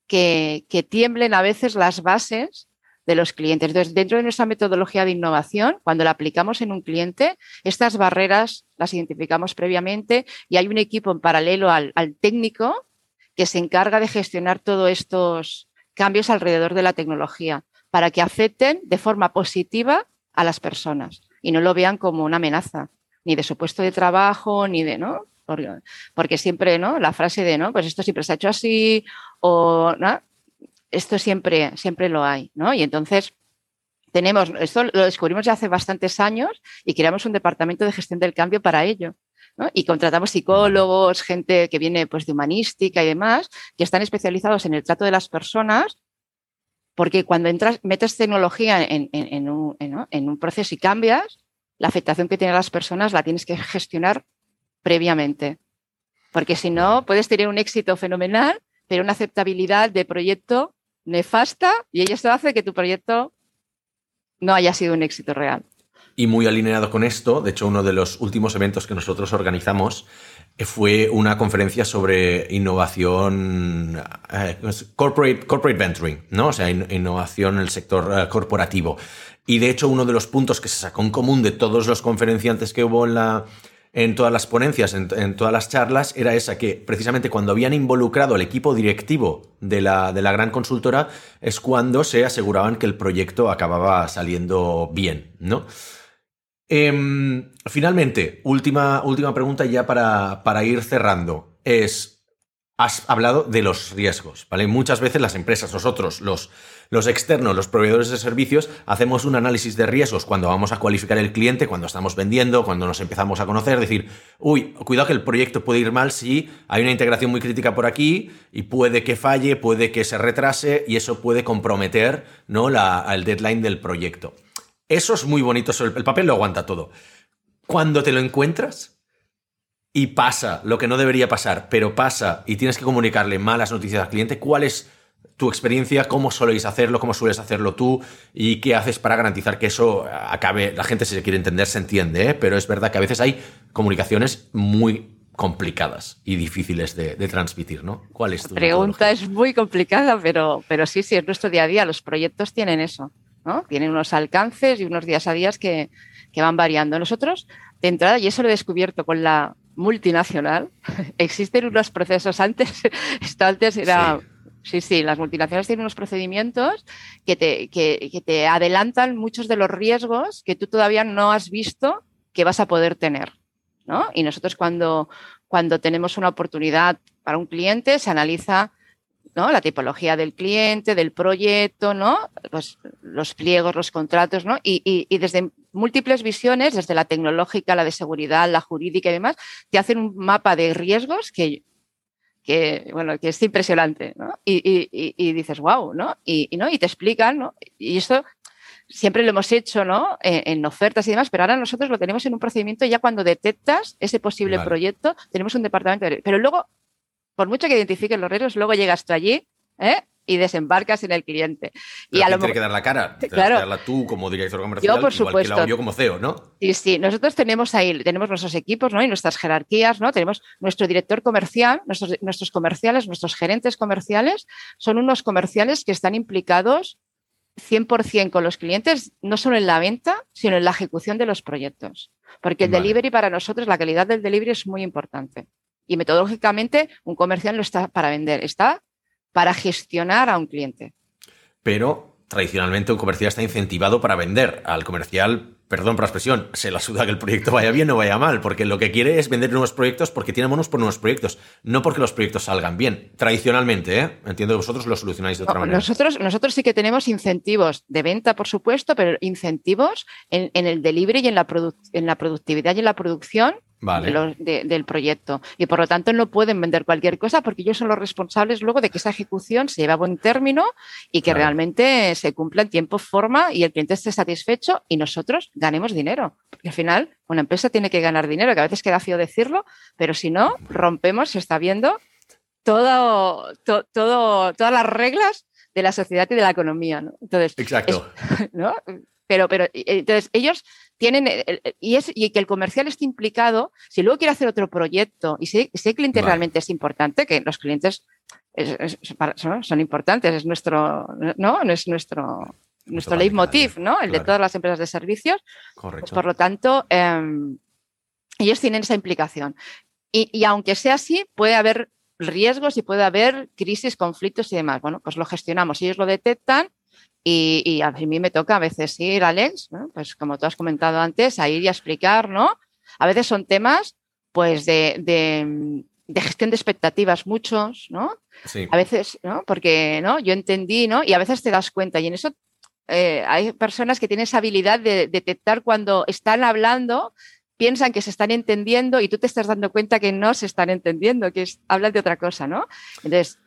que, tiemblen a veces las bases de los clientes. Entonces, dentro de nuestra metodología de innovación, cuando la aplicamos en un cliente, estas barreras las identificamos previamente y hay un equipo en paralelo al, técnico que se encarga de gestionar todos estos cambios alrededor de la tecnología para que afecten de forma positiva a las personas y no lo vean como una amenaza, ni de su puesto de trabajo, ni de, ¿no? Porque, siempre, ¿no? La frase de, ¿no? Pues esto siempre se ha hecho así, o, ¿no? Esto siempre, siempre lo hay, ¿no? Y entonces, tenemos, esto lo descubrimos ya hace bastantes años y creamos un departamento de gestión del cambio para ello. Y contratamos psicólogos, gente que viene pues, de humanística y demás, que están especializados en el trato de las personas porque cuando entras, metes tecnología en, un, proceso y cambias, la afectación que tienen las personas la tienes que gestionar previamente. Porque si no, puedes tener un éxito fenomenal, pero una aceptabilidad de proyecto nefasta y eso hace que tu proyecto no haya sido un éxito real. Y muy alineado con esto, de hecho, uno de los últimos eventos que nosotros organizamos fue una conferencia sobre innovación, eh, corporate, corporate venturing, ¿no? O sea, innovación en el sector eh, corporativo. Y de hecho, uno de los puntos que se sacó en común de todos los conferenciantes que hubo en la, en todas las ponencias, en, todas las charlas, era esa, que precisamente cuando habían involucrado al equipo directivo de la, de la, gran consultora es cuando se aseguraban que el proyecto acababa saliendo bien, ¿no? Em, finalmente, última, última pregunta ya para, para ir cerrando. Es, has hablado de los riesgos, ¿vale? Muchas veces las empresas, nosotros, los, los externos, los proveedores de servicios, hacemos un análisis de riesgos cuando vamos a cualificar el cliente, cuando estamos vendiendo, cuando nos empezamos a conocer, decir, uy, cuidado que el proyecto puede ir mal si hay una integración muy crítica por aquí y puede que falle, puede que se retrase y eso puede comprometer ¿no? La, el deadline del proyecto. Eso es muy bonito, el papel lo aguanta todo. Cuando te lo encuentras y pasa lo que no debería pasar, pero pasa y tienes que comunicarle malas noticias al cliente, ¿cuál es tu experiencia, cómo soléis hacerlo, cómo sueles hacerlo tú y qué haces para garantizar que eso acabe, la gente si se quiere entender se entiende, ¿eh? pero es verdad que a veces hay comunicaciones muy complicadas y difíciles de, transmitir, ¿no? ¿Cuál es tu La pregunta es muy complicada, pero, pero sí, sí, es nuestro día a día. Los proyectos tienen eso, ¿no? Tienen unos alcances y unos días a días que, que van variando. Nosotros, de entrada, y eso lo he descubierto con la multinacional, existen unos procesos antes, esto antes era... Sí. Sí, las multinacionales tienen unos procedimientos que te, que, te, adelantan muchos de los riesgos que tú todavía no has visto que vas a poder tener. ¿no? Y nosotros cuando, cuando tenemos una oportunidad para un cliente, se analiza ¿no? la tipología del cliente, del proyecto, ¿no? Pues los pliegos, los contratos, ¿no? Y, y, desde múltiples visiones, desde la tecnológica, la de seguridad, la jurídica y demás, te hacen un mapa de riesgos que, que, bueno, que es impresionante, ¿no? Y, y, y, dices, wow, ¿no? Y, ¿no? y te explican, ¿no? Y esto siempre lo hemos hecho, ¿no? En, ofertas y demás, pero ahora nosotros lo tenemos en un procedimiento ya cuando detectas ese posible proyecto, tenemos un departamento de... Pero luego, por mucho que identifiques los riesgos, luego llegas tú allí, ¿eh? Y desembarcas en el cliente. y a lo tiene que dar la cara, claro. que darla tú como director comercial, yo, por supuesto. que yo como CEO, ¿no? Sí, sí, nosotros tenemos ahí, tenemos nuestros equipos, ¿no? Y nuestras jerarquías, ¿no? Tenemos nuestro director comercial, nuestros, nuestros comerciales, nuestros gerentes comerciales, son unos comerciales que están implicados 100% con los clientes, no solo en la venta, sino en la ejecución de los proyectos. Porque el delivery para nosotros, la calidad del delivery es muy importante. Y metodológicamente, un comercial no está para vender, está para gestionar a un cliente. Pero tradicionalmente un comercial está incentivado para vender. Al comercial perdón por la expresión, se la suda que el proyecto vaya bien o vaya mal, porque lo que quiere es vender nuevos proyectos porque tiene monos por nuevos proyectos, no porque los proyectos salgan bien. Tradicionalmente, ¿eh? entiendo que vosotros lo solucionáis de otra manera. Nosotros, nosotros sí que tenemos incentivos de venta, por supuesto, pero incentivos en, el delivery y en la, en la productividad y en la producción del proyecto. Y por lo tanto no pueden vender cualquier cosa porque ellos son los responsables luego de que esa ejecución se lleve a buen término y que realmente se cumpla en tiempo, forma y el cliente esté satisfecho y nosotros ganemos dinero. Porque al final una empresa tiene que ganar dinero, que a veces queda feo decirlo, pero si no, rompemos, se está viendo todo, todo, todas las reglas de la sociedad y de la economía. Entonces, Exacto. Pero, pero entonces ellos tienen, y, es, y que el comercial esté implicado, si luego quiere hacer otro proyecto y si, si el cliente realmente es importante, que los clientes son, importantes, es nuestro, ¿no? es nuestro, nuestro leitmotiv, ¿no? El de todas las empresas de servicios. Pues, Correcto. por lo tanto, em, ellos tienen esa implicación. Y, y, aunque sea así, puede haber riesgos y puede haber crisis, conflictos y demás. Bueno, pues lo gestionamos. Ellos lo detectan y, a mí me toca a veces ir, Alex, pues como tú has comentado antes, a ir y a explicar, ¿no? A veces son temas, pues, de, de, gestión de expectativas, muchos, ¿no? A veces, ¿no? Porque, ¿no? Yo entendí, ¿no? Y a veces te das cuenta, y en eso eh, hay personas que tienen esa habilidad de detectar cuando están hablando, piensan que se están entendiendo y tú te estás dando cuenta que no se están entendiendo, que hablan de otra cosa, ¿no? Entonces,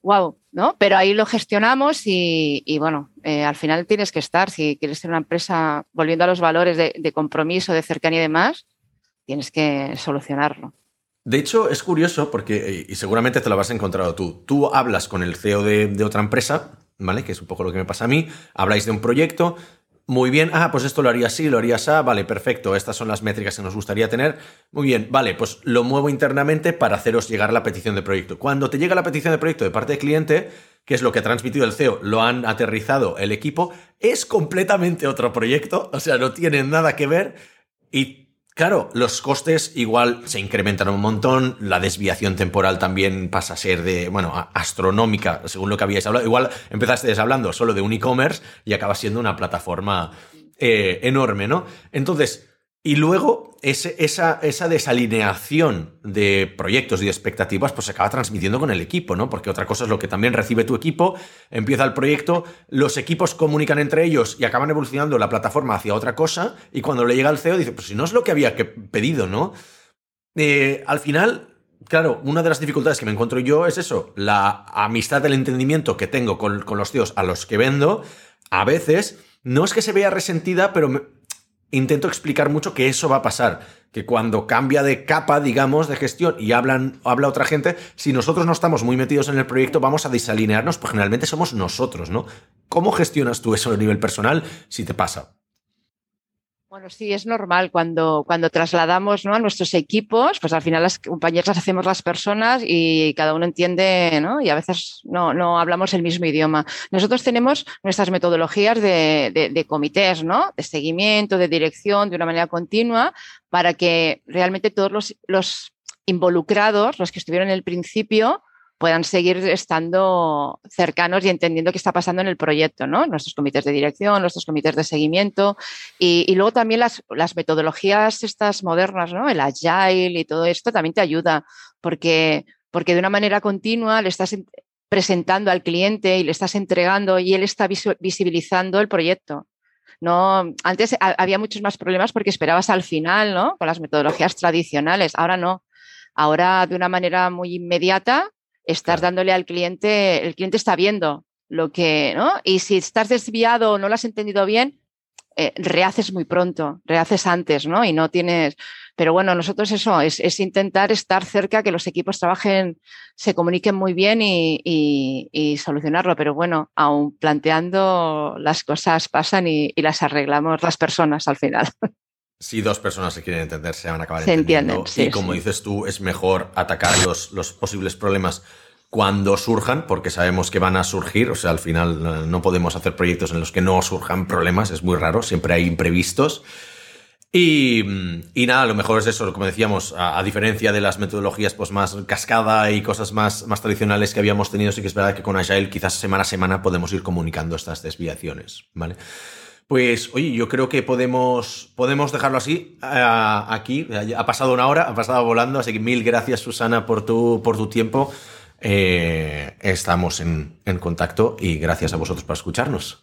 wow, ¿no? Pero ahí lo gestionamos y, bueno, eh, al final tienes que estar, si quieres ser una empresa, volviendo a los valores de, compromiso, de cercanía y demás, tienes que solucionarlo. De hecho, es curioso porque, y seguramente te lo habrás encontrado tú, tú hablas con el CEO de otra empresa, ¿vale? Que es un poco lo que me pasa a mí, habláis de un proyecto, muy bien, ah, pues esto lo haría así, lo haría así, vale, perfecto, estas son las métricas que nos gustaría tener. Muy bien, vale, pues lo muevo internamente para haceros llegar la petición de proyecto. Cuando te llega la petición de proyecto de parte del cliente, que es lo que ha transmitido el CEO, lo han aterrizado el equipo, es completamente otro proyecto, o sea, no tiene nada que ver y Claro, los costes igual se incrementan un montón, la desviación temporal también pasa a ser de, bueno, astronómica, según lo que habíais hablado. Igual empezasteis hablando solo de un e-commerce y acaba siendo una plataforma eh, enorme, ¿no? Entonces, y luego esa, esa, desalineación de proyectos y de expectativas pues se acaba transmitiendo con el equipo, ¿no? Porque otra cosa es lo que también recibe tu equipo, empieza el proyecto, los equipos comunican entre ellos y acaban evolucionando la plataforma hacia otra cosa y cuando le llega al CEO dice, pues si no es lo que había pedido, ¿no? Eh, al final, claro, una de las dificultades que me encuentro yo es eso, la amistad, el entendimiento que tengo con, con los CEOs a los que vendo, a veces no es que se vea resentida, pero... intento explicar mucho que eso va a pasar, que cuando cambia de capa, digamos, de gestión y hablan, habla otra gente, si nosotros no estamos muy metidos en el proyecto, vamos a desalinearnos, pues generalmente somos nosotros, ¿no? ¿Cómo gestionas tú eso a nivel personal si te pasa? Bueno, sí, es normal cuando, cuando trasladamos ¿no? a nuestros equipos, pues al final las compañeras las hacemos las personas y cada uno entiende, ¿no? Y a veces no, no hablamos el mismo idioma. Nosotros tenemos nuestras metodologías de, de, comités, ¿no? De seguimiento, de dirección, de una manera continua, para que realmente todos los, los involucrados, los que estuvieron en el principio, puedan seguir estando cercanos y entendiendo qué está pasando en el proyecto, ¿no? Nuestros comités de dirección, nuestros comités de seguimiento y, luego también las, las, metodologías estas modernas, ¿no? El agile y todo esto también te ayuda porque, porque de una manera continua le estás presentando al cliente y le estás entregando y él está visibilizando el proyecto. No, antes había muchos más problemas porque esperabas al final, ¿no? Con las metodologías tradicionales. Ahora no. Ahora, de una manera muy inmediata, estás dándole al cliente, el cliente está viendo lo que, ¿no? Y si estás desviado o no lo has entendido bien, eh, rehaces muy pronto, rehaces antes, ¿no? Y no tienes. Pero bueno, nosotros eso es, intentar estar cerca, que los equipos trabajen, se comuniquen muy bien y, y, solucionarlo. Pero bueno, aún planteando las cosas pasan y, y las arreglamos las personas al final. Si dos personas se quieren entender, se van a acabar se entendiendo. Entienden, y como dices tú, es mejor atacar los, los posibles problemas cuando surjan, porque sabemos que van a surgir. O sea, al final eh, no podemos hacer proyectos en los que no surjan problemas, es muy raro, siempre hay imprevistos. Y, y nada, lo mejor es eso, como decíamos, a, diferencia de las metodologías pues más cascada y cosas más, más tradicionales que habíamos tenido, sí que es verdad que con Agile quizás semana a semana podemos ir comunicando estas desviaciones, ¿vale? Pues oye, yo creo que podemos, podemos dejarlo así aquí. Ha pasado una hora, ha pasado volando, así que mil gracias Susana por tu, por tu tiempo. Eh, estamos en, en contacto y gracias a vosotros por escucharnos.